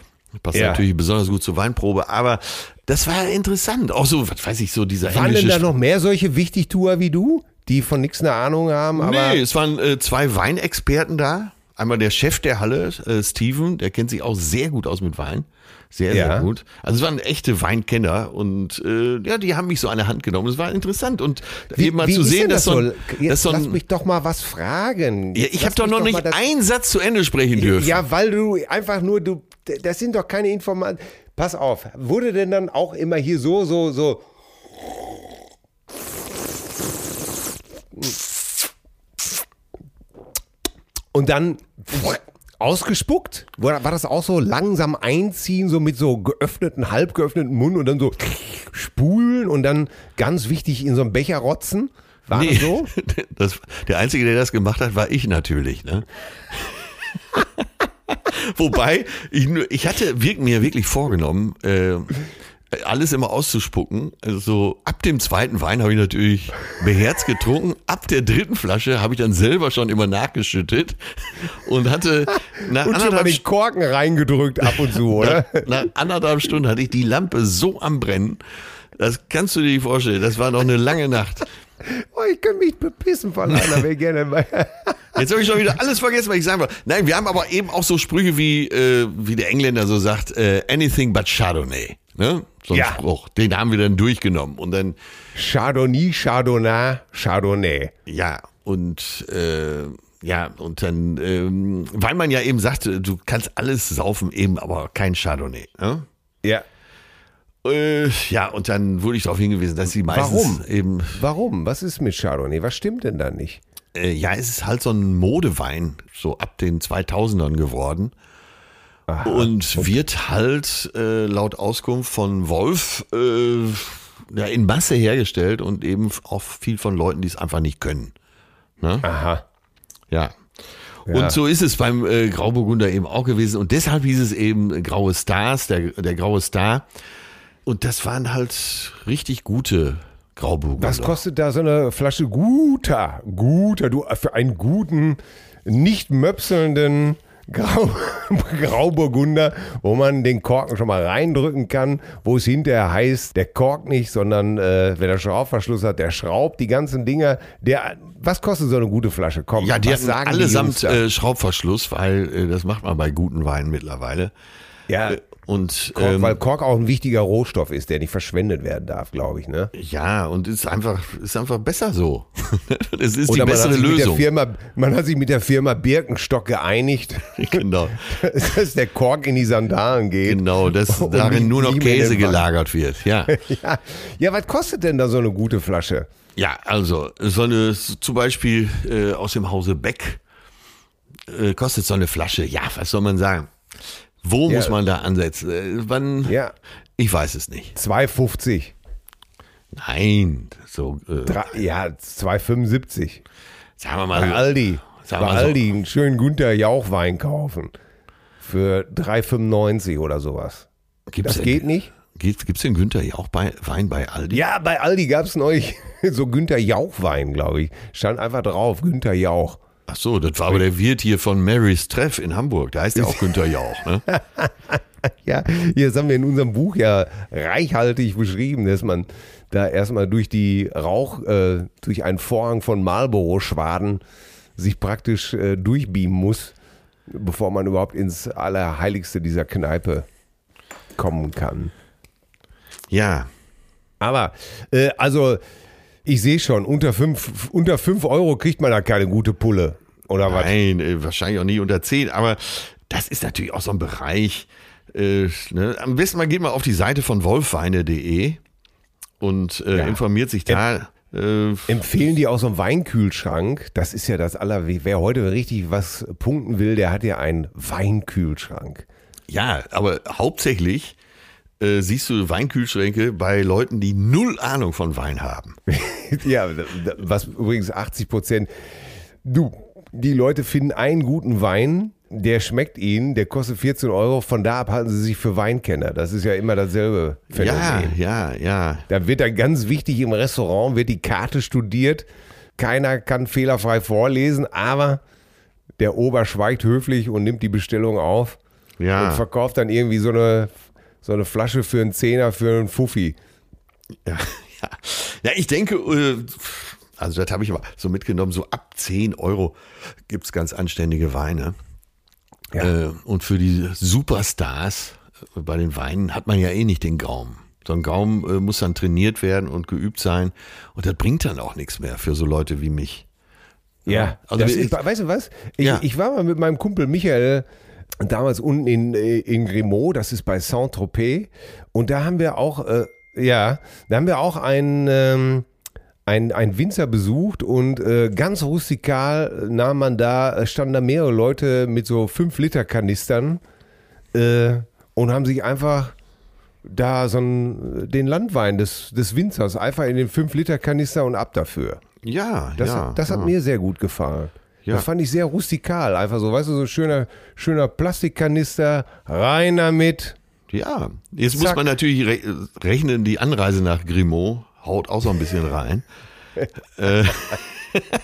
A: Passt
B: Ja.
A: natürlich besonders gut zur Weinprobe, aber das war interessant. Auch so, was weiß ich, so dieser
B: Waren denn
A: englische
B: da noch mehr solche Wichtigtuer wie du, die von nichts eine Ahnung haben? Aber
A: nee, es waren äh, zwei Weinexperten da. Einmal der Chef der Halle, äh, Steven, der kennt sich auch sehr gut aus mit Wein. Sehr,
B: Ja.
A: sehr gut. Also es waren echte Weinkenner und äh, ja, die haben mich so an der Hand genommen. Es war interessant und eben mal zu
B: ist
A: sehen, dass so ein, dass so
B: lass
A: ein
B: mich doch mal was fragen.
A: ja, ich
B: lass
A: habe doch noch nicht
B: mal das-
A: einen Satz zu Ende sprechen dürfen.
B: Ja, weil du einfach nur, du, das sind doch keine Informationen. Pass auf, wurde denn dann auch immer hier so, so, so. Und dann ausgespuckt? War, war das auch so langsam einziehen, so mit so geöffneten, halb geöffneten Mund und dann so spulen und dann ganz wichtig in so einen Becher rotzen? War
A: Nee,
B: das so? *laughs*
A: das, der Einzige, der das gemacht hat, war ich natürlich. Ne? *laughs* Wobei, ich, ich hatte mir wirklich vorgenommen, äh, alles immer auszuspucken. Also so ab dem zweiten Wein habe ich natürlich beherzt getrunken. Ab der dritten Flasche habe ich dann selber schon immer nachgeschüttet und hatte nach
B: Und schon
A: anderthalb,
B: den Korken reingedrückt ab und zu, oder? *laughs*
A: nach anderthalb Stunden hatte ich die Lampe so am Brennen. Das kannst du dir nicht vorstellen. Das war noch eine lange Nacht.
B: Oh, ich könnte mich bepissen von einer, wäre gerne mal.
A: Jetzt habe ich schon wieder alles vergessen, was ich sagen wollte. Nein, wir haben aber eben auch so Sprüche wie, äh, wie der Engländer so sagt, äh, anything but Chardonnay. Ne? So ein
B: Ja.
A: Spruch. Den haben wir dann durchgenommen. Und dann,
B: Chardonnay, Chardonnay, Chardonnay.
A: ja, und äh, ja, und dann, ähm, weil man ja eben sagte, du kannst alles saufen, eben aber kein Chardonnay. Ne?
B: Ja.
A: Äh, ja, und dann wurde ich darauf hingewiesen, dass sie meistens
B: Warum?
A: eben,
B: Warum? Was ist mit Chardonnay? Was stimmt denn da nicht?
A: äh, ja, es ist halt so ein Modewein, so ab den 2000ern geworden. Und wird halt äh, laut Auskunft von Wolf äh, ja, in Masse hergestellt und eben auch viel von Leuten, die es einfach nicht können. Ne?
B: Aha.
A: Ja.
B: Ja.
A: Und so ist es beim äh, Grauburgunder eben auch gewesen. Und deshalb hieß es eben äh, Graue Stars, der, der Graue Star. Und das waren halt richtig gute Grauburgunder.
B: Was kostet da so eine Flasche guter, guter, du, für einen guten, nicht möpselnden Grau, *laughs* Grauburgunder, wo man den Korken schon mal reindrücken kann, wo es hinterher heißt, der korkt nicht, sondern äh, wenn er Schraubverschluss hat, der schraubt die ganzen Dinger. Der, was kostet so eine gute Flasche? Komm,
A: Ja, die
B: die
A: allesamt
B: da?
A: äh, Schraubverschluss, weil äh, das macht man bei guten Weinen mittlerweile.
B: ja,
A: Und
B: Kork,
A: ähm,
B: weil Kork auch ein wichtiger Rohstoff ist, der nicht verschwendet werden darf, glaube ich. Ne?
A: ja, und ist einfach ist einfach besser so. *laughs* Es ist die
B: Oder hat,
A: bessere Lösung.
B: Firma, man hat sich mit der Firma Birkenstock geeinigt, *laughs*
A: genau, *laughs*
B: dass der Kork in die Sandalen geht.
A: genau, dass
B: Und
A: darin nur noch Käse gelagert wird. Ja,
B: Ja. ja, was kostet denn da so eine gute Flasche?
A: ja, also so eine zum Beispiel äh, aus dem Hause Beck äh, kostet so eine Flasche. Ja, was soll man sagen? Wo
B: Ja.
A: muss man da ansetzen? Äh, wann?
B: Ja,
A: Ich weiß es nicht.
B: 2,50.
A: Nein, so äh,
B: Drei- Ja, 2,75.
A: sagen wir mal.
B: Bei Aldi.
A: Sagen
B: Bei
A: wir so.
B: Aldi einen schönen Günther Jauchwein kaufen. Für 3,95 oder sowas.
A: Gibt's
B: Das
A: denn-
B: geht nicht?
A: Gibt es den Günther ja auch bei Wein bei Aldi?
B: Ja, bei Aldi gab es neulich *laughs* so Günther Jauchwein, glaube ich. Stand einfach drauf, Günther Jauch.
A: Ach so, das war aber der Wirt hier von Mary's Treff in Hamburg. Da heißt ja auch *laughs* Günther Jauch, ne? *laughs*
B: Ja, hier haben wir in unserem Buch ja reichhaltig beschrieben, dass man da erstmal durch die Rauch, äh, durch einen Vorhang von Marlboro-Schwaden sich praktisch äh, durchbeamen muss, bevor man überhaupt ins Allerheiligste dieser Kneipe kommen kann.
A: Ja,
B: Aber, äh, also, ich sehe schon, unter 5 unter fünf Euro kriegt man da keine gute Pulle. Oder was?
A: nein, äh, wahrscheinlich auch nie unter 10, aber das ist natürlich auch so ein Bereich. Äh, ne? Am besten mal geht mal auf die Seite von wolfweine.de und äh,
B: Ja.
A: informiert sich da. Äh,
B: Empfehlen die auch so einen Weinkühlschrank? Das ist ja das aller, wer heute richtig was punkten will, der hat ja einen Weinkühlschrank.
A: ja, aber hauptsächlich äh, siehst du Weinkühlschränke bei Leuten, die null Ahnung von Wein haben. *laughs*
B: ja, was übrigens 80 Prozent. Du, die Leute finden einen guten Wein, der schmeckt ihnen, der kostet 14 Euro, von da ab halten sie sich für Weinkenner. Das ist ja immer dasselbe Phänomen.
A: Ja, ja, ja.
B: Da wird dann ganz wichtig im Restaurant, wird die Karte studiert. Keiner kann fehlerfrei vorlesen, aber der Ober schweigt höflich und nimmt die Bestellung auf
A: Ja.
B: und verkauft dann irgendwie so eine, so eine Flasche für einen Zehner für einen Fuffi.
A: Ja, *laughs* ja. ja ich denke, äh, also das habe ich aber so mitgenommen, so ab 10 Euro gibt's ganz anständige Weine.
B: Ja.
A: Äh, Und für die Superstars äh, bei den Weinen hat man ja eh nicht den Gaumen. So ein Gaumen äh, muss dann trainiert werden und geübt sein. Und das bringt dann auch nichts mehr für so Leute wie mich.
B: Ja,
A: also
B: das ist, weißt du was? Ich,
A: Ja.
B: ich war mal mit meinem Kumpel Michael damals unten in, äh, in Grimaud, das ist bei Saint-Tropez. Und da haben wir auch, äh, ja, da haben wir auch einen, ähm, ein, ein Winzer besucht und äh, ganz rustikal nahm man da, äh, standen da mehrere Leute mit so 5-Liter-Kanistern äh, und haben sich einfach da so einen, den Landwein des, des Winzers einfach in den 5-Liter-Kanister und ab dafür.
A: Ja,
B: Das,
A: ja.
B: das hat
A: ja.
B: mir sehr gut gefallen.
A: Ja.
B: Das fand ich sehr rustikal. Einfach so, weißt du, so schöner, schöner Plastikkanister, rein damit.
A: Ja, jetzt muss
B: Zack.
A: man natürlich re rechnen, die Anreise nach Grimaud haut auch so ein bisschen rein. *laughs* äh,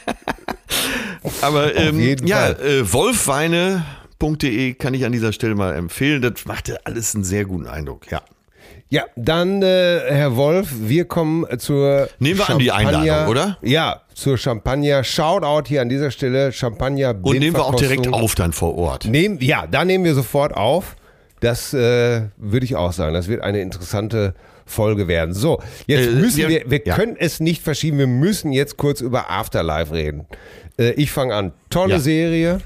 A: *laughs* aber ähm, ja, äh, wolfweine.de kann ich an dieser Stelle mal empfehlen. Das machte alles einen sehr guten Eindruck. Ja.
B: Ja, dann, äh, Herr Wolf, wir kommen zur
A: Nehmen wir an die Einladung, oder?
B: Ja, zur Champagner. Shoutout hier an dieser Stelle. Champagner
A: Und nehmen wir auch direkt auf dann vor Ort.
B: Nehmen, ja, da nehmen wir sofort auf. Das äh, würde ich auch sagen. Das wird eine interessante Folge werden. So, jetzt
A: Äh,
B: müssen
A: wir-
B: wir, wir
A: ja.
B: können es nicht verschieben. Wir müssen jetzt kurz über Afterlife reden. Äh, ich fange an. Tolle
A: Ja.
B: Serie.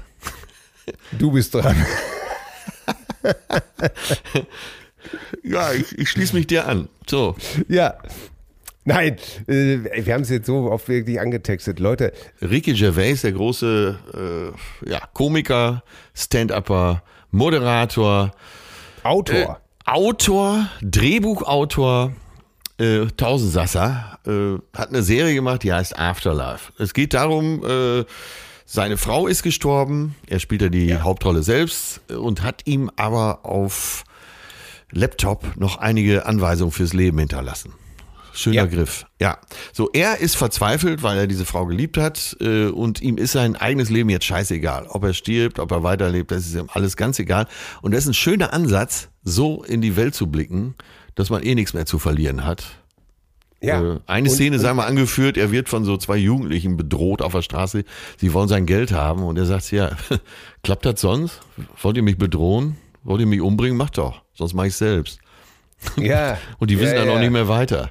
B: Du bist dran. *laughs*
A: Ja, ich, ich schließe mich dir an. So.
B: ja. Nein, äh, wir haben es jetzt so oft wirklich angetextet. Leute,
A: Ricky Gervais, der große äh, ja, Komiker, Stand-Upper, Moderator,
B: Autor.
A: Äh, Autor, Drehbuchautor, äh, Tausendsasser, äh, hat eine Serie gemacht, die heißt Afterlife. Es geht darum, äh, seine Frau ist gestorben, er spielt ja die Hauptrolle selbst und hat ihm aber auf Laptop noch einige Anweisungen fürs Leben hinterlassen. Schöner
B: Ja.
A: Griff. Ja. So, er ist verzweifelt, weil er diese Frau geliebt hat äh, und ihm ist sein eigenes Leben jetzt scheißegal. Ob er stirbt, ob er weiterlebt, das ist ihm alles ganz egal. Und das ist ein schöner Ansatz, so in die Welt zu blicken, dass man eh nichts mehr zu verlieren hat.
B: ja.
A: Äh, eine
B: Und-
A: Szene, sagen wir, angeführt, er wird von so zwei Jugendlichen bedroht auf der Straße. Sie wollen sein Geld haben und er sagt, ja, *laughs* klappt das sonst? Wollt ihr mich bedrohen? Wollt ihr mich umbringen? Macht doch, sonst mach ich selbst.
B: Ja. *laughs*
A: Und die wissen
B: ja,
A: dann auch
B: ja.
A: nicht mehr weiter.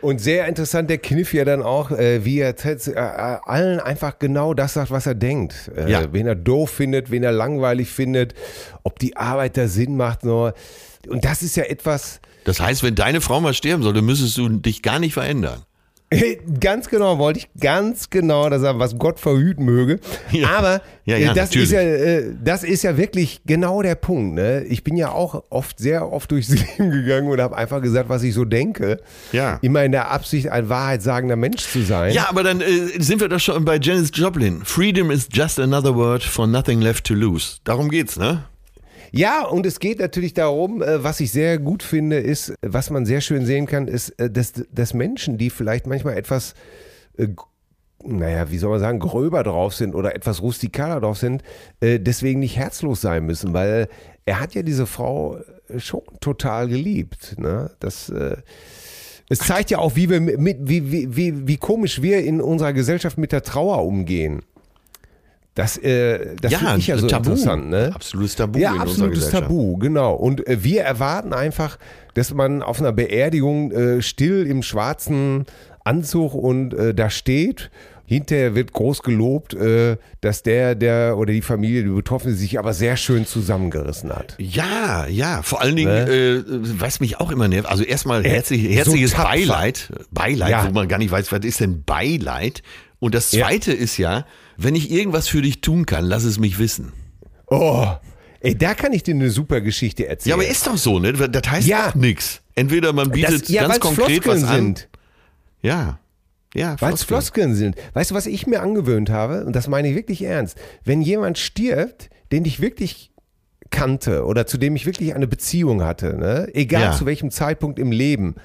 B: Und sehr interessant der Kniff ja dann auch, äh, wie er äh, äh, allen einfach genau das sagt, was er denkt. Äh,
A: Ja.
B: Wen er doof findet, wen er langweilig findet, ob die Arbeit da Sinn macht. Nur. Und das ist ja etwas,
A: Das heißt, wenn deine Frau mal sterben sollte, müsstest du dich gar nicht verändern. *laughs*
B: ganz genau, wollte ich ganz genau das sagen, was Gott verhüten möge.
A: Ja.
B: Aber
A: Ja, ja,
B: äh, das,
A: natürlich.
B: ist ja, äh, das ist ja wirklich genau der Punkt. Ne? Ich bin ja auch oft, sehr oft durchs *laughs* Leben gegangen und habe einfach gesagt, was ich so denke.
A: Ja.
B: Immer in der Absicht, ein wahrheitssagender Mensch zu sein.
A: Ja, aber dann äh, sind wir doch schon bei Janis Joplin. Freedom is just another word for nothing left to lose. Darum geht's, ne?
B: Ja, und es geht natürlich darum, äh, was ich sehr gut finde, ist, was man sehr schön sehen kann, ist, äh, dass, dass Menschen, die vielleicht manchmal etwas, äh, naja, wie soll man sagen, gröber drauf sind oder etwas rustikaler drauf sind, deswegen nicht herzlos sein müssen, weil er hat ja diese Frau schon total geliebt. Ne? Das, es zeigt ja auch, wie, wir mit, wie, wie, wie, wie komisch wir in unserer Gesellschaft mit der Trauer umgehen. Das, äh, das finde ich ja so
A: Tabu.
B: interessant. Ne?
A: Absolutes Tabu
B: Ja, absolutes. Tabu, genau. Und äh, wir erwarten einfach, dass man auf einer Beerdigung äh, still im schwarzen Anzug und äh, da steht. Hinterher wird groß gelobt, äh, dass der, der oder die Familie, die Betroffene, sich aber sehr schön zusammengerissen hat.
A: Ja, ja, vor allen Dingen, äh, was mich auch immer nervt, also erstmal herzlich,
B: Ne? so
A: herzliches
B: tapfer.
A: Beileid, Beileid,
B: Ja.
A: wo man gar nicht weiß, was ist denn Beileid? Und das
B: Ja.
A: zweite ist ja, wenn ich irgendwas für dich tun kann, lass es mich wissen.
B: Oh, Ey, da kann ich dir eine super Geschichte erzählen.
A: Ja, aber ist doch so, ne? Das heißt
B: Ja.
A: nix. Entweder man bietet
B: das, ja,
A: ganz konkret
B: Floskeln
A: was an.
B: sind.
A: Ja. Ja,
B: Weil es Floskeln sind. Weißt du, was ich mir angewöhnt habe? Und das meine ich wirklich ernst. Wenn jemand stirbt, den ich wirklich kannte oder zu dem ich wirklich eine Beziehung hatte, ne? egal
A: Ja.
B: zu welchem Zeitpunkt im Leben,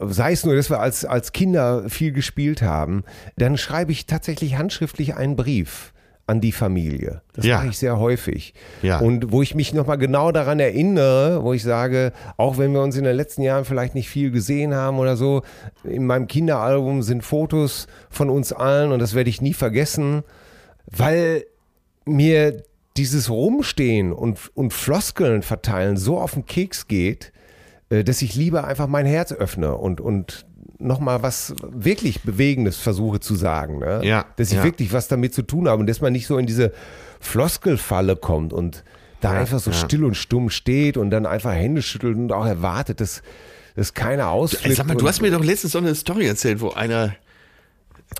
B: sei es nur, dass wir als, als Kinder viel gespielt haben, dann schreibe ich tatsächlich handschriftlich einen Brief an die Familie. Das
A: Ja.
B: mache ich sehr häufig.
A: Ja.
B: Und wo ich mich nochmal genau daran erinnere, wo ich sage, auch wenn wir uns in den letzten Jahren vielleicht nicht viel gesehen haben oder so, in meinem Kinderalbum sind Fotos von uns allen und das werde ich nie vergessen, weil mir dieses Rumstehen und, und Floskeln verteilen so auf den Keks geht, dass ich lieber einfach mein Herz öffne und, und nochmal was wirklich Bewegendes versuche zu sagen. Ne?
A: Ja,
B: Dass ich
A: ja.
B: wirklich was damit zu tun habe und dass man nicht so in diese Floskelfalle kommt und da
A: Ja,
B: einfach so
A: ja.
B: still und stumm steht und dann einfach Hände schüttelt und auch erwartet, dass, dass keiner ausflippt.
A: Sag mal, du hast mir doch letztens so eine Story erzählt, wo einer.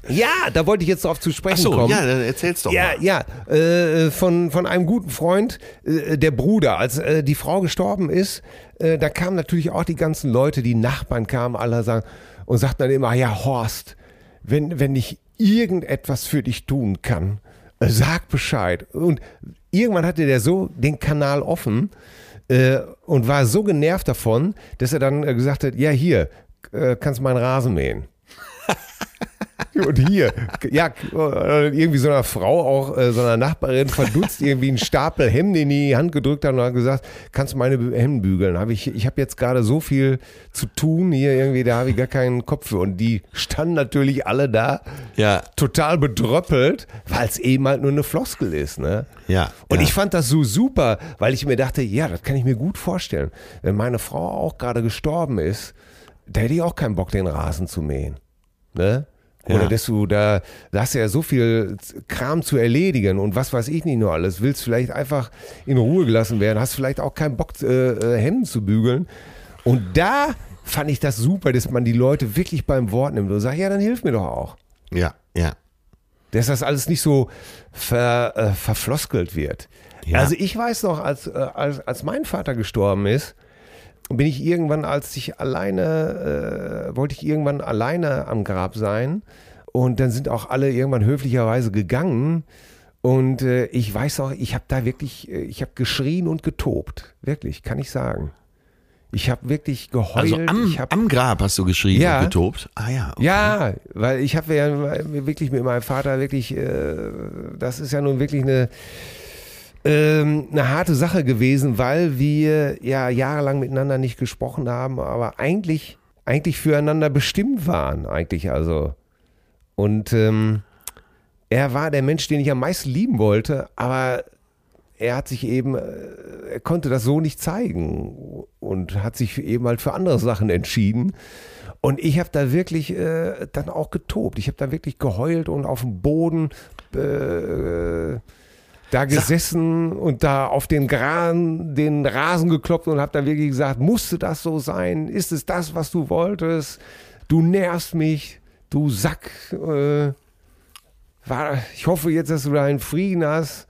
B: Ja, da wollte ich jetzt drauf zu
A: Ach
B: sprechen
A: so,
B: kommen.
A: ja, dann erzähl's doch
B: Ja,
A: mal.
B: ja, äh, von, von einem guten Freund, äh, der Bruder, als äh, die Frau gestorben ist, äh, da kamen natürlich auch die ganzen Leute, die Nachbarn kamen, alle sagen und sagten dann immer, ja Horst, wenn, wenn ich irgendetwas für dich tun kann, äh, sag Bescheid. Und irgendwann hatte der so den Kanal offen äh, und war so genervt davon, dass er dann gesagt hat, ja hier, kannst meinen Rasen mähen. Und hier, ja, irgendwie so einer Frau, auch äh, so einer Nachbarin, verdutzt irgendwie einen Stapel Hemden in die Hand gedrückt hat und hat gesagt, kannst du meine Hemden bügeln? Hab ich ich habe jetzt gerade so viel zu tun hier irgendwie, da habe ich gar keinen Kopf für. Und die standen natürlich alle da,
A: Ja.
B: total bedröppelt, weil es eben halt nur eine Floskel ist, ne?
A: Ja,
B: Und
A: ja.
B: ich fand das so super, weil ich mir dachte, ja, das kann ich mir gut vorstellen. Wenn meine Frau auch gerade gestorben ist, da hätte ich auch keinen Bock, den Rasen zu mähen. Ne? Oder
A: Ja.
B: dass du da, da hast du ja so viel Kram zu erledigen und was weiß ich nicht nur alles. Willst vielleicht einfach in Ruhe gelassen werden, hast vielleicht auch keinen Bock, äh, äh, Hemden zu bügeln. Und da fand ich das super, dass man die Leute wirklich beim Wort nimmt und sagt, ja, dann hilf mir doch auch.
A: Ja, ja.
B: Dass das alles nicht so ver, äh, verfloskelt wird.
A: Ja.
B: Also ich weiß noch, als, äh, als, als mein Vater gestorben ist, bin ich irgendwann, als ich alleine, äh, wollte ich irgendwann alleine am Grab sein. Und dann sind auch alle irgendwann höflicherweise gegangen. Und äh, ich weiß auch, ich habe da wirklich, äh, ich habe geschrien und getobt. Wirklich, kann ich sagen. Ich habe wirklich geheult.
A: Also am,
B: hab,
A: am Grab hast du geschrien
B: Ja.
A: und getobt. Ah ja. okay.
B: ja, weil ich habe ja wirklich mit meinem Vater wirklich, äh, das ist ja nun wirklich eine, ähm, eine harte Sache gewesen, weil wir ja jahrelang miteinander nicht gesprochen haben, aber eigentlich, eigentlich füreinander bestimmt waren, eigentlich also. Und ähm, er war der Mensch, den ich am meisten lieben wollte, aber er hat sich eben, äh, er konnte das so nicht zeigen und hat sich eben halt für andere Sachen entschieden. Und ich habe da wirklich äh, dann auch getobt. Ich habe da wirklich geheult und auf dem Boden äh, da gesessen und da auf den, Gran, den Rasen geklopft und habe dann wirklich gesagt, musste das so sein? Ist es das, was du wolltest? Du nervst mich, du Sack. Äh, war, ich hoffe jetzt, dass du da einen Frieden hast.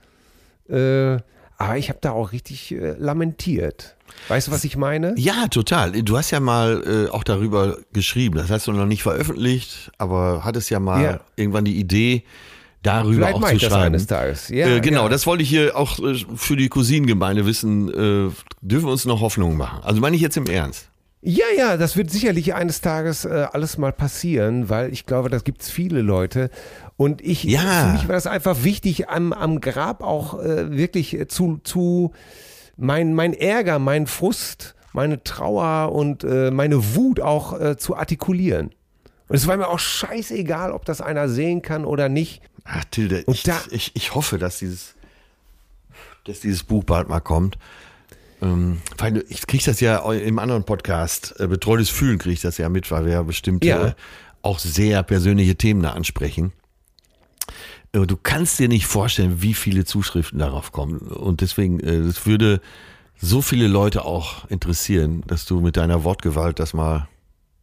B: Äh, aber ich habe da auch richtig äh, lamentiert. Weißt du, was ich meine?
A: Ja, total. Du hast ja mal äh, auch darüber geschrieben. Das hast du noch nicht veröffentlicht, aber hattest ja mal
B: Ja.
A: irgendwann die Idee, darüber
B: Vielleicht
A: auch zu
B: ich das
A: schreiben.
B: eines Tages. Ja,
A: äh, genau,
B: ja.
A: das wollte ich hier auch äh, für die Cousinengemeinde wissen. Äh, dürfen wir uns noch Hoffnung machen? Also meine ich jetzt im Ernst.
B: Ja, ja, das wird sicherlich eines Tages äh, alles mal passieren, weil ich glaube, das gibt es viele Leute. Und ich,
A: Ja.
B: für mich war das einfach wichtig, am, am Grab auch äh, wirklich äh, zu, zu mein, mein Ärger, mein Frust, meine Trauer und äh, meine Wut auch äh, zu artikulieren. Und es war mir auch scheißegal, ob das einer sehen kann oder nicht.
A: Ach, Tilde, ich,
B: da-
A: ich, ich hoffe, dass dieses, dass dieses Buch bald mal kommt. Ähm, weil ich krieg das ja im anderen Podcast, äh, Betreutes Fühlen krieg ich das ja mit, weil wir ja bestimmte,
B: Ja.
A: auch sehr persönliche Themen da ansprechen. Äh, Du kannst dir nicht vorstellen, wie viele Zuschriften darauf kommen. Und deswegen, äh, das würde so viele Leute auch interessieren, dass du mit deiner Wortgewalt das mal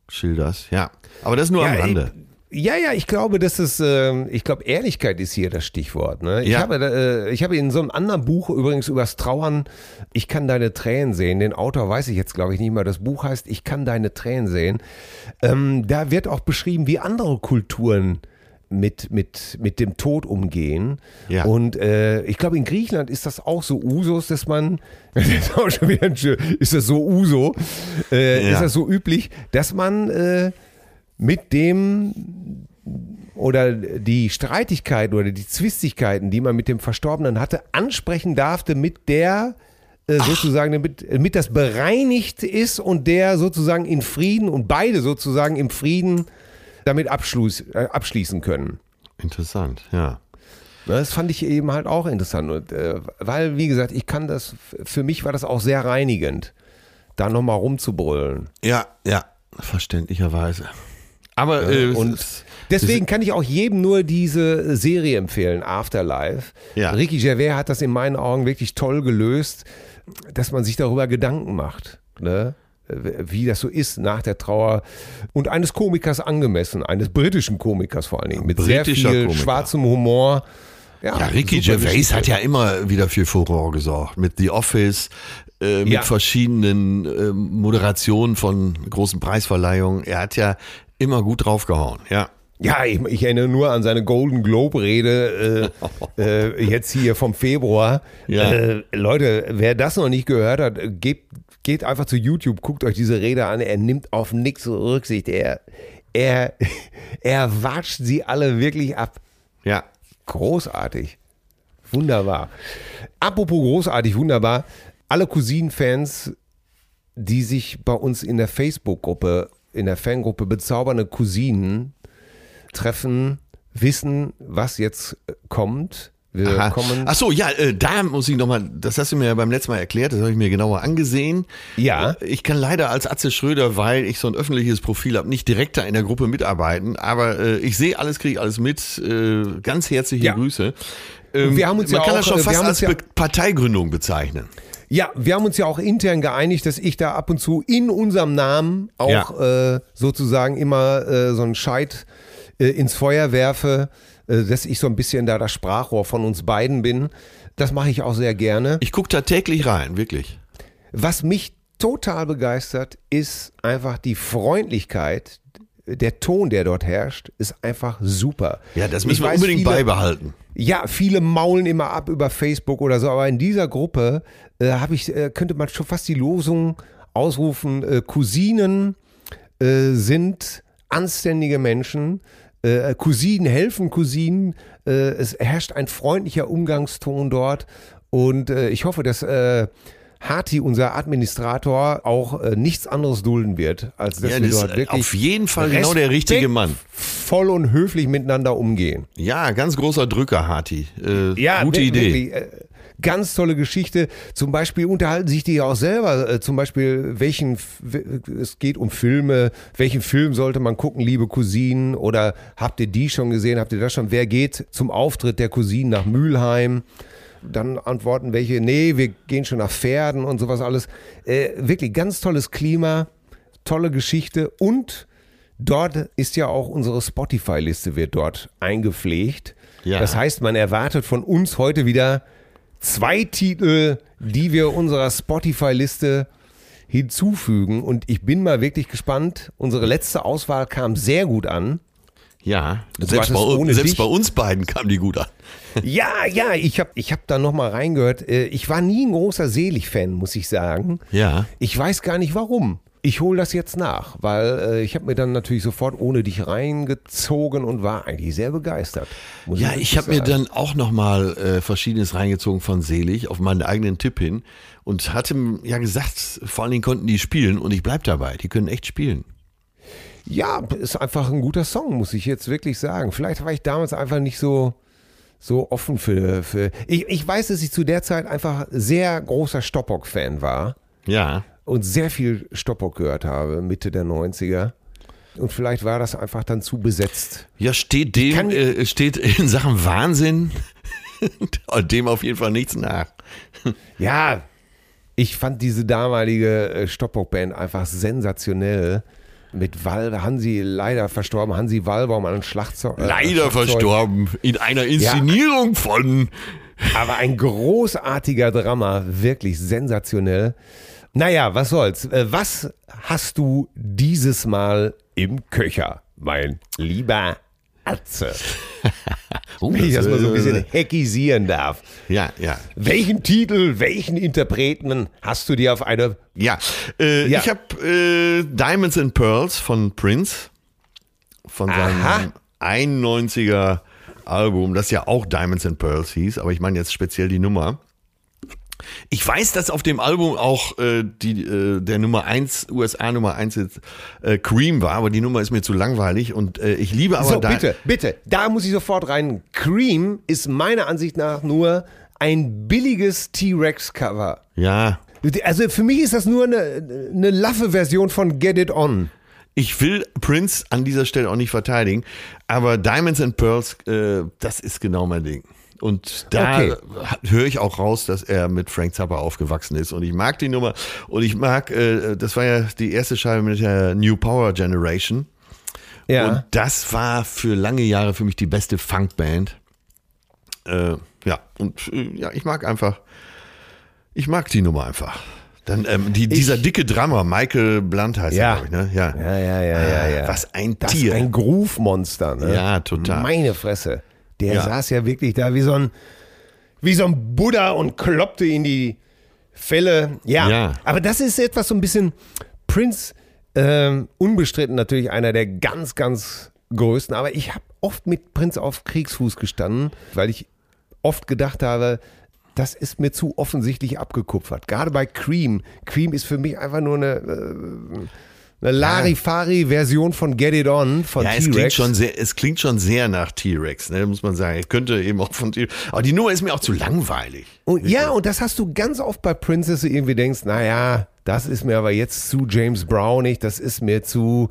A: schilderst. Ja, aber das nur am
B: Ja,
A: Rande.
B: Ich, Ja, ja, ich glaube, das ist, äh, ich glaube, Ehrlichkeit ist hier das Stichwort. Ne? Ich,
A: Ja.
B: habe, äh, ich habe in so einem anderen Buch übrigens übers Trauern, ich kann deine Tränen sehen. Den Autor weiß ich jetzt, glaube ich, nicht mehr. Das Buch heißt Ich kann deine Tränen sehen. Ähm, da wird auch beschrieben, wie andere Kulturen mit, mit, mit dem Tod umgehen.
A: Ja.
B: Und äh, ich glaube, in Griechenland ist das auch so Usus, dass man, *laughs* das ist auch schon wieder ein ist das so Uso, äh,
A: Ja.
B: ist das so üblich, dass man äh, mit dem oder die Streitigkeiten oder die Zwistigkeiten, die man mit dem Verstorbenen hatte, ansprechen darfte mit der äh, sozusagen, damit, damit das bereinigt ist und der sozusagen in Frieden und beide sozusagen im Frieden damit abschluss, äh, abschließen können.
A: Interessant, ja.
B: Das fand ich eben halt auch interessant. Und, äh, weil, wie gesagt, ich kann das, für mich war das auch sehr reinigend, da nochmal rumzubrüllen.
A: Ja, ja, verständlicherweise. Aber äh,
B: Und deswegen kann ich auch jedem nur diese Serie empfehlen, Afterlife.
A: Ja.
B: Ricky Gervais hat das in meinen Augen wirklich toll gelöst, dass man sich darüber Gedanken macht. Ne? Wie das so ist nach der Trauer und eines Komikers angemessen, eines britischen Komikers vor allen Dingen, mit sehr viel
A: Komiker.
B: schwarzem Humor.
A: ja, Ricky
B: super
A: Gervais
B: Geschichte.
A: hat ja immer wieder für Furore gesorgt. Mit The Office, äh, mit
B: Ja.
A: verschiedenen äh, Moderationen von großen Preisverleihungen. Er hat ja immer gut draufgehauen, ja.
B: Ja, ich, ich erinnere nur an seine Golden Globe-Rede äh, äh, jetzt hier vom Februar.
A: Ja.
B: Äh, Leute, wer das noch nicht gehört hat, äh, geht, einfach zu YouTube, guckt euch diese Rede an. Er nimmt auf nichts Rücksicht. Er, er, *laughs* er watscht sie alle wirklich ab.
A: Ja.
B: Großartig. Wunderbar. Apropos großartig, wunderbar. Alle Cousin-Fans, die sich bei uns in der Facebook-Gruppe, in der Fangruppe Bezaubernde Cousinen treffen, wissen, was jetzt äh, kommt. Wir
A: Aha.
B: kommen.
A: Ach so, ja, äh, da muss ich nochmal, das hast du mir ja beim letzten Mal erklärt, das habe ich mir genauer angesehen.
B: Ja.
A: Äh, Ich kann leider als Atze Schröder, weil ich so ein öffentliches Profil habe, nicht direkt da in der Gruppe mitarbeiten, aber äh, ich sehe alles, kriege alles mit. Äh, ganz herzliche
B: Ja.
A: Grüße. Ähm,
B: Wir haben uns
A: man
B: ja
A: kann
B: auch,
A: das schon
B: äh,
A: fast als
B: ja-
A: Parteigründung bezeichnen.
B: Ja, wir haben uns ja auch intern geeinigt, dass ich da ab und zu in unserem Namen auch äh, sozusagen immer äh, so einen Scheit äh, ins Feuer werfe, äh, dass ich so ein bisschen da das Sprachrohr von uns beiden bin. Das mache ich auch sehr gerne.
A: Ich gucke da täglich rein, wirklich.
B: Was mich total begeistert, ist einfach die Freundlichkeit. Der Ton, der dort herrscht, ist einfach super.
A: Ja, das
B: Ich
A: müssen wir
B: weiß,
A: unbedingt
B: viele,
A: beibehalten.
B: Ja, viele maulen immer ab über Facebook oder so, aber in dieser Gruppe äh, habe ich, äh, könnte man schon fast die Losung ausrufen: äh, Cousinen äh, sind anständige Menschen. Äh, Cousinen helfen Cousinen. Äh, es herrscht ein freundlicher Umgangston dort. Und ich hoffe, dass Hati, unser Administrator, auch äh, nichts anderes dulden wird, als dass
A: Ja,
B: wir
A: das
B: dort wirklich
A: auf jeden Fall genau der richtige Mann.
B: voll und höflich miteinander umgehen.
A: Ja, ganz großer Drücker, Hati. Äh,
B: Ja,
A: gute
B: wir-
A: Idee.
B: Wirklich, äh, ganz tolle Geschichte. Zum Beispiel unterhalten sich die ja auch selber. Äh, zum Beispiel, welchen, es geht um Filme. Welchen Film sollte man gucken, liebe Cousinen? Oder habt ihr die schon gesehen? Habt ihr das schon? Wer geht zum Auftritt der Cousinen nach Mülheim? Dann antworten welche, nee, wir gehen schon nach Pferden und sowas alles. Äh, wirklich ganz tolles Klima, tolle Geschichte und dort ist ja auch unsere Spotify-Liste wird dort eingepflegt.
A: Ja.
B: Das heißt, man erwartet von uns heute wieder zwei Titel, die wir unserer Spotify-Liste hinzufügen. Und ich bin mal wirklich gespannt. Unsere letzte Auswahl kam sehr gut an.
A: Ja,
B: Du
A: selbst, bei,
B: ohne
A: selbst
B: dich-
A: bei uns beiden kam die gut an. *laughs*
B: Ja, ja, ich habe ich hab da nochmal reingehört. Äh, Ich war nie ein großer Selig-Fan, muss ich sagen.
A: Ja.
B: Ich weiß gar nicht warum. Ich hole das jetzt nach, weil äh, ich habe mir dann natürlich sofort ohne dich reingezogen und war eigentlich sehr begeistert.
A: Ja,
B: wirklich
A: ich habe mir dann auch nochmal äh, Verschiedenes reingezogen von Selig auf meinen eigenen Tipp hin und hatte ja gesagt, vor allen Dingen konnten die spielen und ich bleib dabei. Die können echt spielen.
B: Ja, ist einfach ein guter Song, muss ich jetzt wirklich sagen. Vielleicht war ich damals einfach nicht so, so offen für. für ich, ich weiß, dass ich zu der Zeit einfach sehr großer Stoppock-Fan war
A: Ja.
B: und sehr viel Stoppock gehört habe, Mitte der 90er. Und vielleicht war das einfach dann zu besetzt.
A: Ja, steht dem,
B: kann-
A: äh, steht in Sachen Wahnsinn *laughs* dem auf jeden Fall nichts nach.
B: Ja, ich fand diese damalige äh, Stoppock-Band einfach sensationell. Mit Wal, Hansi, leider verstorben, Hansi Wallbaum an Schlagzeug. äh,
A: Leider
B: Schlagzeug.
A: verstorben in einer Inszenierung von.
B: Aber ein großartiger Drama, wirklich sensationell. Naja, was soll's. Äh, Was hast du dieses Mal im Köcher, mein lieber Atze? *laughs*
A: Oh,
B: Wenn ich das mal so ein bisschen hekisieren darf.
A: Ja, ja.
B: Welchen Titel, welchen Interpreten hast du dir auf eine
A: Ja, äh,
B: Ja.
A: ich habe äh, Diamonds and Pearls von Prince, von
B: Aha.
A: seinem 91er Album, das ja auch Diamonds and Pearls hieß, aber ich meine jetzt speziell die Nummer. Ich weiß, dass auf dem Album auch äh, die, äh, der Nummer 1, USA Nummer 1 jetzt, äh, Cream war, aber die Nummer ist mir zu langweilig und äh, ich liebe aber
B: So,
A: Di-
B: bitte, bitte, da muss ich sofort rein. Cream ist meiner Ansicht nach nur ein billiges T-Rex-Cover.
A: Ja,
B: Also für mich ist das nur eine, eine laffe Version von Get It On.
A: Ich will Prince an dieser Stelle auch nicht verteidigen, aber Diamonds and Pearls, äh, das ist genau mein Ding. Und da
B: Okay.
A: höre ich auch raus, dass er mit Frank Zappa aufgewachsen ist. Und ich mag die Nummer. Und ich mag, äh, das war ja die erste Scheibe mit der New Power Generation.
B: Ja.
A: Und das war für lange Jahre für mich die beste Funkband. Äh, ja, und äh, ja, ich mag einfach, ich mag die Nummer einfach. Dann ähm, die, dieser dicke Drummer, Michael Blunt heißt
B: Ja.
A: er, glaube ich, ne? Ja.
B: ja, ja, ja, ja, ja.
A: Was ein
B: das
A: Tier.
B: ein Groove-Monster, ne?
A: Ja, total.
B: Meine Fresse. Der
A: Ja.
B: saß ja wirklich da wie so ein, wie so ein Buddha und kloppte in die Fälle. Ja.
A: Ja.
B: Aber das ist etwas so ein bisschen Prince, ähm, unbestritten natürlich einer der ganz, ganz größten. Aber ich habe oft mit Prince auf Kriegsfuß gestanden, weil ich oft gedacht habe, das ist mir zu offensichtlich abgekupfert. Gerade bei Cream. Cream ist für mich einfach nur eine, äh, eine Larifari-Version von Get It On von
A: Ja, es klingt
B: T-Rex.
A: schon sehr, es klingt schon sehr nach T-Rex, ne, muss man sagen. Könnte eben auch von T-Rex. Aber die Nummer ist mir auch zu langweilig.
B: Und, ja, und das hast du ganz oft bei Prince, dass du irgendwie denkst, naja, das ist mir aber jetzt zu James Brownig, das ist mir zu,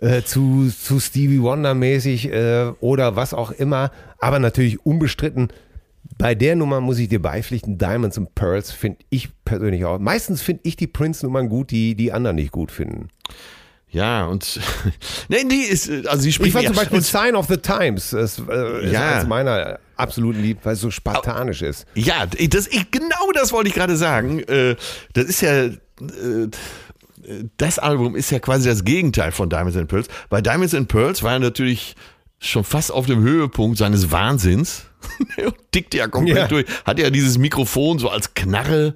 B: äh, zu, zu Stevie Wonder mäßig äh, oder was auch immer. Aber natürlich unbestritten, bei der Nummer muss ich dir beipflichten, Diamonds and Pearls finde ich persönlich auch. Meistens finde ich die Prince-Nummern gut, die die anderen nicht gut finden.
A: Ja, und *laughs* nee, die ist, also sie spricht
B: Ich fand zum
A: ja-
B: Beispiel
A: und-
B: Sign of the Times, das äh, ist
A: Ja.
B: eines meiner absoluten Lieb, weil es so spartanisch ist.
A: Ja, das, genau das wollte ich gerade sagen. Äh, Das ist ja, äh, das Album ist ja quasi das Gegenteil von Diamonds and Pearls. Bei Diamonds and Pearls war er natürlich schon fast auf dem Höhepunkt seines Wahnsinns. *laughs* Tickte ja komplett
B: Ja.
A: durch. Hat ja dieses Mikrofon so als Knarre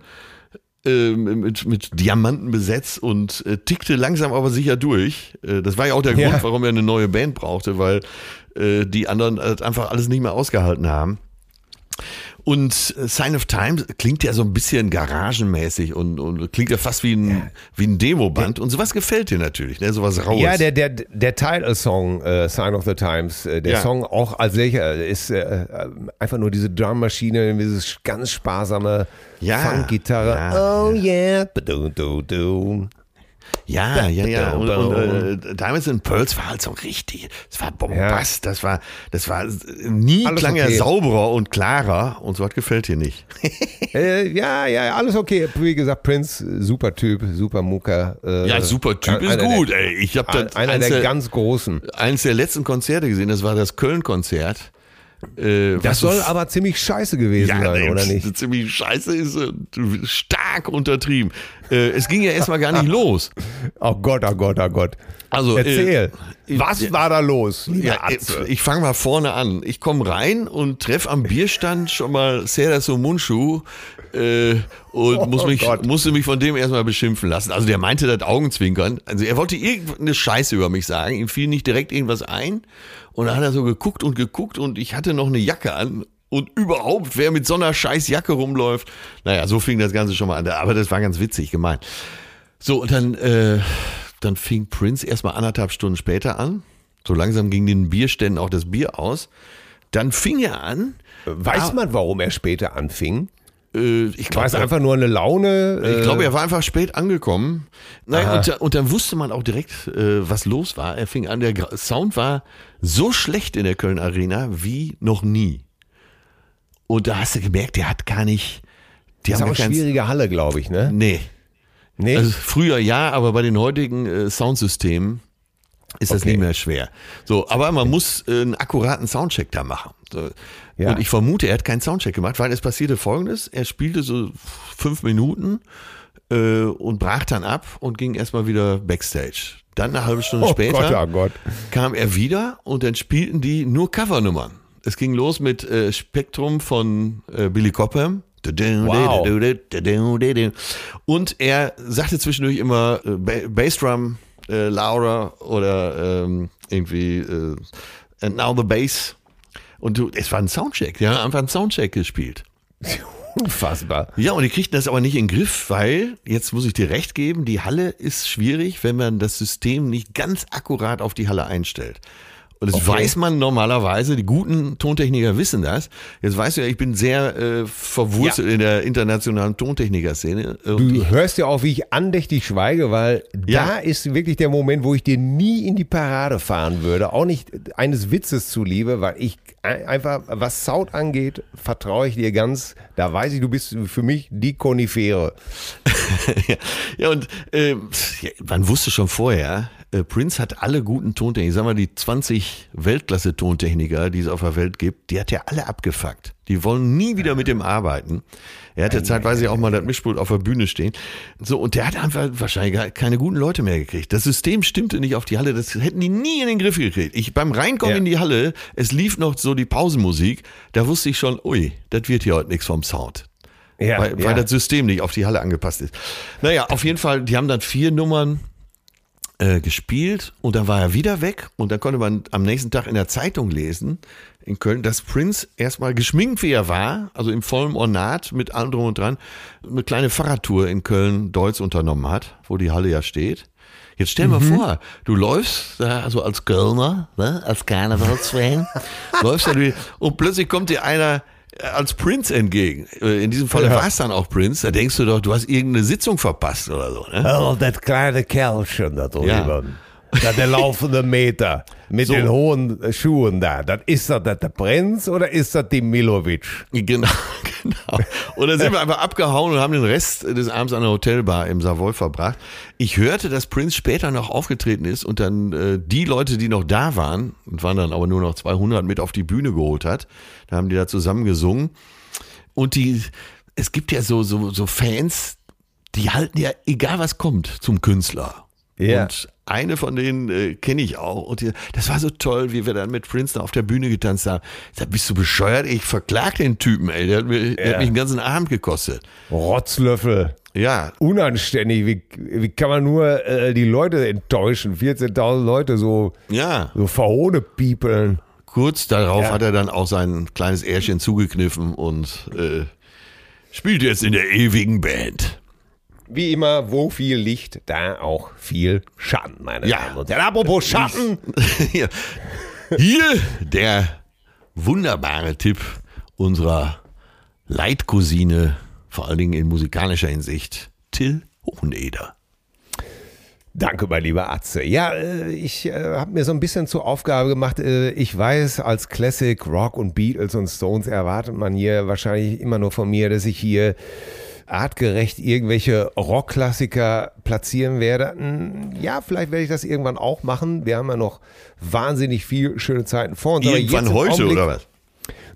A: äh, mit, mit Diamanten besetzt und äh, tickte langsam aber sicher durch. Äh, das war ja auch der
B: Ja.
A: Grund, warum er eine neue Band brauchte, weil äh, die anderen äh, einfach alles nicht mehr ausgehalten haben. Und äh, Sign of Time klingt ja so ein bisschen garagenmäßig und, und klingt ja fast wie ein, wie ein Demoband. Und sowas gefällt dir natürlich, ne? Sowas raues.
B: Ja, der, der, der Title-Song äh, Sign of the Times, äh, der
A: Ja.
B: Song auch als solcher ist äh, äh, einfach nur diese Drummaschine, dieses ganz sparsame
A: Ja,
B: Funkgitarre.
A: ja,
B: oh yeah. Du, du, du.
A: Ja, ja, ja. Und, und
B: bau.
A: äh, Diamonds and Pearls war halt so richtig. Das war Bombast. Das war, das war nie
B: Alles
A: klang er
B: okay.
A: sauberer und klarer. Und so was gefällt dir nicht. *laughs*
B: Äh, ja, ja, alles okay. Wie gesagt, Prince, super Typ, super Mucker. Äh,
A: Ja, super Typ ist gut.
B: Der,
A: Ey, ich habe das
B: einer der ganz großen.
A: eins der letzten Konzerte gesehen. Das war das Köln-Konzert. Äh,
B: Das
A: so
B: soll aber ziemlich scheiße gewesen sein,
A: nee,
B: oder nicht?
A: Ziemlich scheiße ist äh, stark untertrieben. Äh, es ging ja erstmal gar nicht *laughs* los.
B: Oh Gott, oh Gott, oh Gott.
A: Also,
B: Erzähl.
A: äh,
B: Was war da los?
A: Ja,
B: Atze?
A: ich fange mal vorne an. Ich komme rein und treffe am Bierstand schon mal Sera Somunchu äh, und
B: Oh
A: muss mich,
B: Gott.
A: musste mich von dem erstmal beschimpfen lassen. Also der meinte das Augenzwinkern. Also er wollte irgendeine Scheiße über mich sagen. Ihm fiel nicht direkt irgendwas ein. Und dann hat er so geguckt und geguckt und ich hatte noch eine Jacke an. Und überhaupt, wer mit so einer scheiß Jacke rumläuft. Naja, so fing das Ganze schon mal an. Aber das war ganz witzig gemeint. So, und dann, äh, dann fing Prince erstmal anderthalb Stunden später an. So langsam ging den Bierständen auch das Bier aus. Dann fing er an.
B: Weiß man, warum er später anfing?
A: Äh, ich
B: War es einfach nur eine Laune?
A: ich
B: Äh,
A: glaube, er war einfach spät angekommen. Nein, und, und dann wusste man auch direkt, äh, was los war. Er fing an, der Sound war so schlecht in der Köln Arena wie noch nie. Und da hast du gemerkt, der hat gar nicht. Die
B: ist
A: haben
B: auch
A: gar
B: eine schwierige Halle, glaube ich, ne?
A: Nee.
B: Nee.
A: Also früher ja, aber bei den heutigen äh, Soundsystemen ist das
B: Okay.
A: nicht mehr schwer. So, aber man muss äh, einen akkuraten Soundcheck da machen. So.
B: Ja.
A: Und ich vermute, er hat keinen Soundcheck gemacht, weil es passierte folgendes, er spielte so fünf Minuten äh, und brach dann ab und ging erstmal wieder Backstage. Dann eine halbe Stunde
B: Oh
A: später
B: Gott, oh Gott.
A: kam er wieder und dann spielten die nur Covernummern. Es ging los mit äh, Spektrum von äh, Billy Cobham.
B: Wow.
A: Und er sagte zwischendurch immer äh, Ba- Bassdrum äh, louder oder ähm, irgendwie äh, And now the Bass. Und du, es war ein Soundcheck, ja, einfach ein Soundcheck gespielt. *laughs*
B: Unfassbar.
A: Ja, und die kriegten das aber nicht in den Griff, weil, jetzt muss ich dir recht geben, die Halle ist schwierig, wenn man das System nicht ganz akkurat auf die Halle einstellt. Und das weiß man normalerweise, die guten Tontechniker wissen das. Jetzt weißt du ja, ich bin sehr äh, verwurzelt in der internationalen Tontechniker-Szene.
B: Du hörst ja auch, wie ich andächtig schweige, weil
A: Ja.
B: da ist wirklich der Moment, wo ich dir nie in die Parade fahren würde. Auch nicht eines Witzes zuliebe, weil ich ein- einfach, was Sound angeht, vertraue ich dir ganz. Da weiß ich, du bist für mich die Konifere.
A: ja, *laughs* ja, und äh, ja, man wusste schon vorher, äh, Prince hat alle guten Tontechniker, ich sag mal, die 20 Weltklasse-Tontechniker, die es auf der Welt gibt, die hat er alle abgefuckt. Die wollen nie wieder mit dem arbeiten. Er hatte zeitweise auch mal das Mischpult auf der Bühne stehen. So, und der hat einfach wahrscheinlich keine guten Leute mehr gekriegt. Das System stimmte nicht auf die Halle, das hätten die nie in den Griff gekriegt. Ich beim Reinkommen
B: Ja.
A: in die Halle, es lief noch so die Pausenmusik, da wusste ich schon, ui, das wird hier heute nichts vom Sound
B: Ja,
A: weil,
B: ja.
A: weil das System nicht auf die Halle angepasst ist. Naja, auf jeden Fall, die haben dann vier Nummern äh, gespielt und dann war er wieder weg und dann konnte man am nächsten Tag in der Zeitung lesen in Köln, dass Prince erstmal geschminkt wie er war, also im vollen Ornat mit allem drum und dran, eine kleine Fahrradtour in Köln-Deutz unternommen hat, wo die Halle ja steht. Jetzt stell mal vor, du läufst da also als Kölner, ne, als Karnevalsfan, *laughs* läufst da und plötzlich kommt dir einer als Prince entgegen. Äh, In diesem Fall
B: Ja.
A: war es dann auch Prince. Da denkst du doch, du hast irgendeine Sitzung verpasst oder so. Ne?
B: Oh, das kleine Kerlchen da drüben.
A: Ja.
B: Da der laufende Meter mit
A: So.
B: den hohen äh, Schuhen da. Das ist das der Prinz oder ist das die Milovic?
A: Genau, *laughs* genau. Und dann sind wir einfach abgehauen und haben den Rest des Abends an der Hotelbar im Savoy verbracht. Ich hörte, dass Prince später noch aufgetreten ist und dann äh, die Leute, die noch da waren, und waren dann aber nur noch 200, mit auf die Bühne geholt hat. Da haben die da zusammen gesungen. Und die, es gibt ja so, so, so Fans, die halten ja, egal was kommt, zum Künstler.
B: Ja.
A: Und eine von denen äh, kenne ich auch. Und die, das war so toll, wie wir dann mit Prince da auf der Bühne getanzt haben. Ich sag, bist du bescheuert? Ich verklag den Typen, ey. Der hat, mir, der
B: Ja.
A: hat mich den ganzen Abend gekostet.
B: Rotzlöffel.
A: Ja,
B: Unanständig. Wie, wie kann man nur äh, die Leute enttäuschen? 14.000 Leute so,
A: ja.
B: so verhohne piepeln.
A: Kurz darauf
B: Ja.
A: hat er dann auch sein kleines Ährchen zugekniffen und äh, spielt jetzt in der ewigen Band.
B: Wie immer, wo viel Licht, da auch viel Schatten, meine
A: Ja.
B: Damen und Herren. Apropos Schatten. *laughs*
A: Hier. Hier der wunderbare Tipp unserer Leitcousine, vor allen Dingen in musikalischer Hinsicht, Till Hoheneder.
B: Danke, mein lieber Atze. Ja, äh, ich äh, habe mir so ein bisschen zur Aufgabe gemacht. Äh, ich weiß, als Classic Rock und Beatles und Stones erwartet man hier wahrscheinlich immer nur von mir, dass ich hier artgerecht irgendwelche Rockklassiker platzieren werde. Hm, Ja, vielleicht werde ich das irgendwann auch machen. Wir haben ja noch wahnsinnig viel schöne Zeiten vor uns.
A: Irgendwann heute
B: Augenblick-
A: oder was?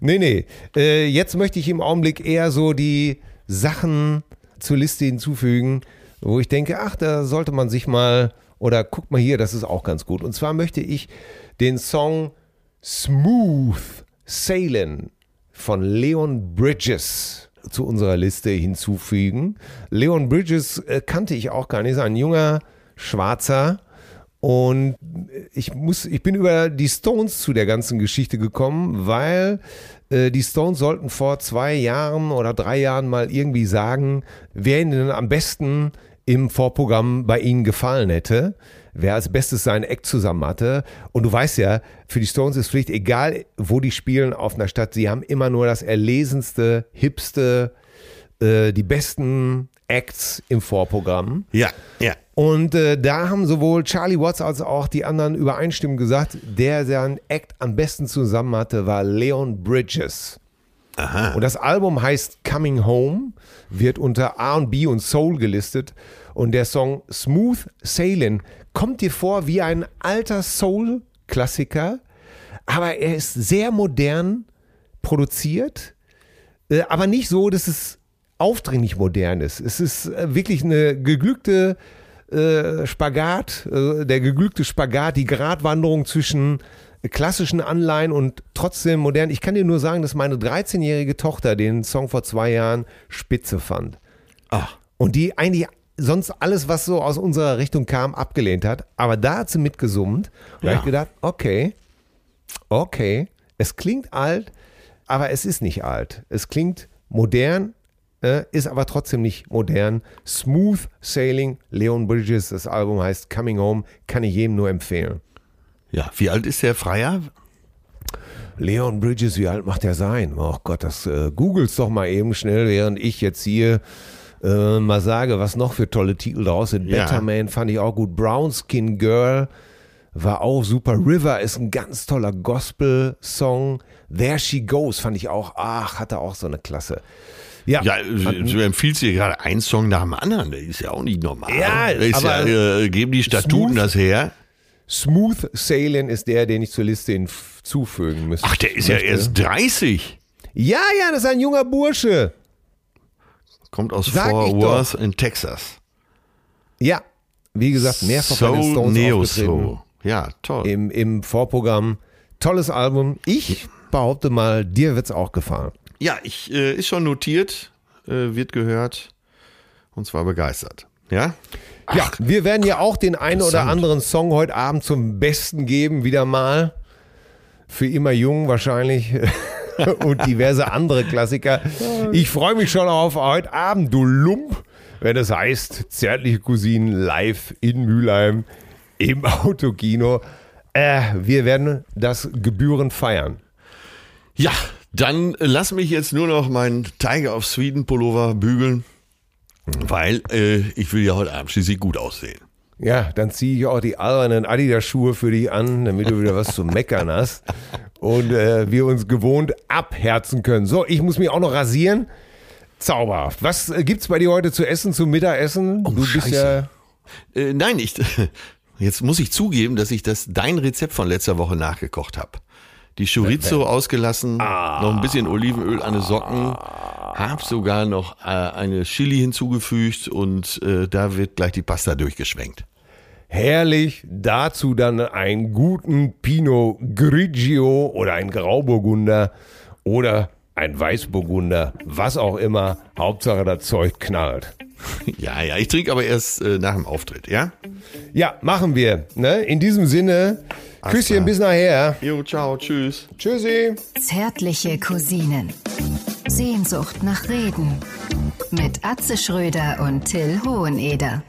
B: Nee, nee. Äh, jetzt möchte ich im Augenblick eher so die Sachen zur Liste hinzufügen, wo ich denke, ach, da sollte man sich mal, oder guck mal hier, das ist auch ganz gut. Und zwar möchte ich den Song Smooth Sailing von Leon Bridges zu unserer Liste hinzufügen. Leon Bridges äh, kannte ich auch gar nicht, ist ein junger Schwarzer, und ich muss, ich bin über die Stones zu der ganzen Geschichte gekommen, weil äh, die Stones sollten vor zwei Jahren oder drei Jahren mal irgendwie sagen, wer ihnen am besten im Vorprogramm bei ihnen gefallen hätte, wer als Bestes seinen Act zusammen hatte. Und du weißt ja, für die Stones ist Pflicht, egal wo die spielen auf einer Stadt, sie haben immer nur das erlesenste, hipste, äh, die besten Acts im Vorprogramm.
A: Ja, ja.
B: Und äh, da haben sowohl Charlie Watts als auch die anderen übereinstimmend gesagt, der seinen Act am besten zusammen hatte, war Leon Bridges.
A: Aha.
B: Und das Album heißt Coming Home, wird unter RB und Soul gelistet. Und der Song Smooth Sailing kommt dir vor wie ein alter Soul-Klassiker, aber er ist sehr modern produziert, äh, aber nicht so, dass es aufdringlich modern ist. Es ist äh, wirklich eine geglückte äh, Spagat, äh, der geglückte Spagat, die Gratwanderung zwischen klassischen Anleihen und trotzdem modern. Ich kann dir nur sagen, dass meine 13-jährige Tochter den Song vor zwei Jahren spitze fand.
A: Ach.
B: Und die eigentlich sonst alles, was so aus unserer Richtung kam, abgelehnt hat. Aber da hat sie mitgesummt. Und da
A: Ja.
B: habe ich gedacht, okay, okay, es klingt alt, aber es ist nicht alt. Es klingt modern, äh, ist aber trotzdem nicht modern. Smooth Sailing, Leon Bridges, das Album heißt Coming Home, kann ich jedem nur empfehlen.
A: Ja, wie alt ist der Freier?
B: Leon Bridges, wie alt macht er sein? Oh Gott, das äh, googles doch mal eben schnell, während ich jetzt hier äh, mal sage, was noch für tolle Titel draus sind.
A: Ja.
B: Better Man fand ich auch gut. Brown Skin Girl war auch super. River ist ein ganz toller Gospel-Song. There She Goes fand ich auch, ach, hatte auch so eine Klasse. Ja,
A: Ja, du empfiehlst dir gerade einen Song nach dem anderen. Das ist ja auch nicht normal.
B: Ja,
A: ist
B: aber
A: ja, äh, geben die Statuten
B: smooth.
A: das her?
B: Smooth Sailing ist der, den ich zur Liste hinzufügen müsste.
A: Ach, der ist ja
B: möchte.
A: erst 30.
B: Ja, ja, das ist ein junger Bursche.
A: Kommt aus
B: Sag
A: Fort Worth in Texas.
B: Ja, wie gesagt, mehrfach bei den Stones
A: Neo
B: aufgetreten.
A: Soul. Ja, toll.
B: im, im Vorprogramm. Tolles Album. Ich behaupte mal, dir wird's auch gefallen.
A: Ja, ich äh, ist schon notiert, äh, wird gehört und zwar begeistert. Ja?
B: ja, wir werden ja auch den einen oder anderen Song heute Abend zum Besten geben, wieder mal. Für immer jung wahrscheinlich. *laughs* *laughs* Und diverse andere Klassiker. Ich freue mich schon auf heute Abend, du Lump, wenn es heißt, zärtliche Cousinen live in Mülheim im Autokino. Äh, wir werden das gebührend feiern.
A: Ja, dann lass mich jetzt nur noch meinen Tiger of Sweden Pullover bügeln, weil äh, ich will ja heute Abend schließlich gut aussehen.
B: Ja, dann ziehe ich auch die albernen Adidas-Schuhe für dich an, damit du wieder was zu meckern hast. Und äh, wir uns gewohnt abherzen können. So, ich muss mich auch noch rasieren. Zauberhaft. Was äh, gibt's bei dir heute zu essen, zum Mittagessen? du bist ja.
A: Äh, nein, ich, *laughs* jetzt muss ich zugeben, dass ich das dein Rezept von letzter Woche nachgekocht habe. Die Chorizo ausgelassen, noch ein bisschen Olivenöl an den Socken, hab sogar noch äh, eine Chili hinzugefügt und äh, da wird gleich die Pasta durchgeschwenkt.
B: Herrlich. Dazu dann einen guten Pinot Grigio oder ein Grauburgunder oder ein Weißburgunder. Was auch immer. Hauptsache, das Zeug knallt. *laughs*
A: Ja, ja, ich trinke aber erst äh, nach dem Auftritt, ja?
B: Ja, machen wir. Ne? In diesem Sinne, Küsschen
A: klar.
B: bis nachher.
A: Jo, ciao, tschüss.
B: Tschüssi.
C: Zärtliche Cousinen. Sehnsucht nach Reden. Mit Atze Schröder und Till Hoheneder.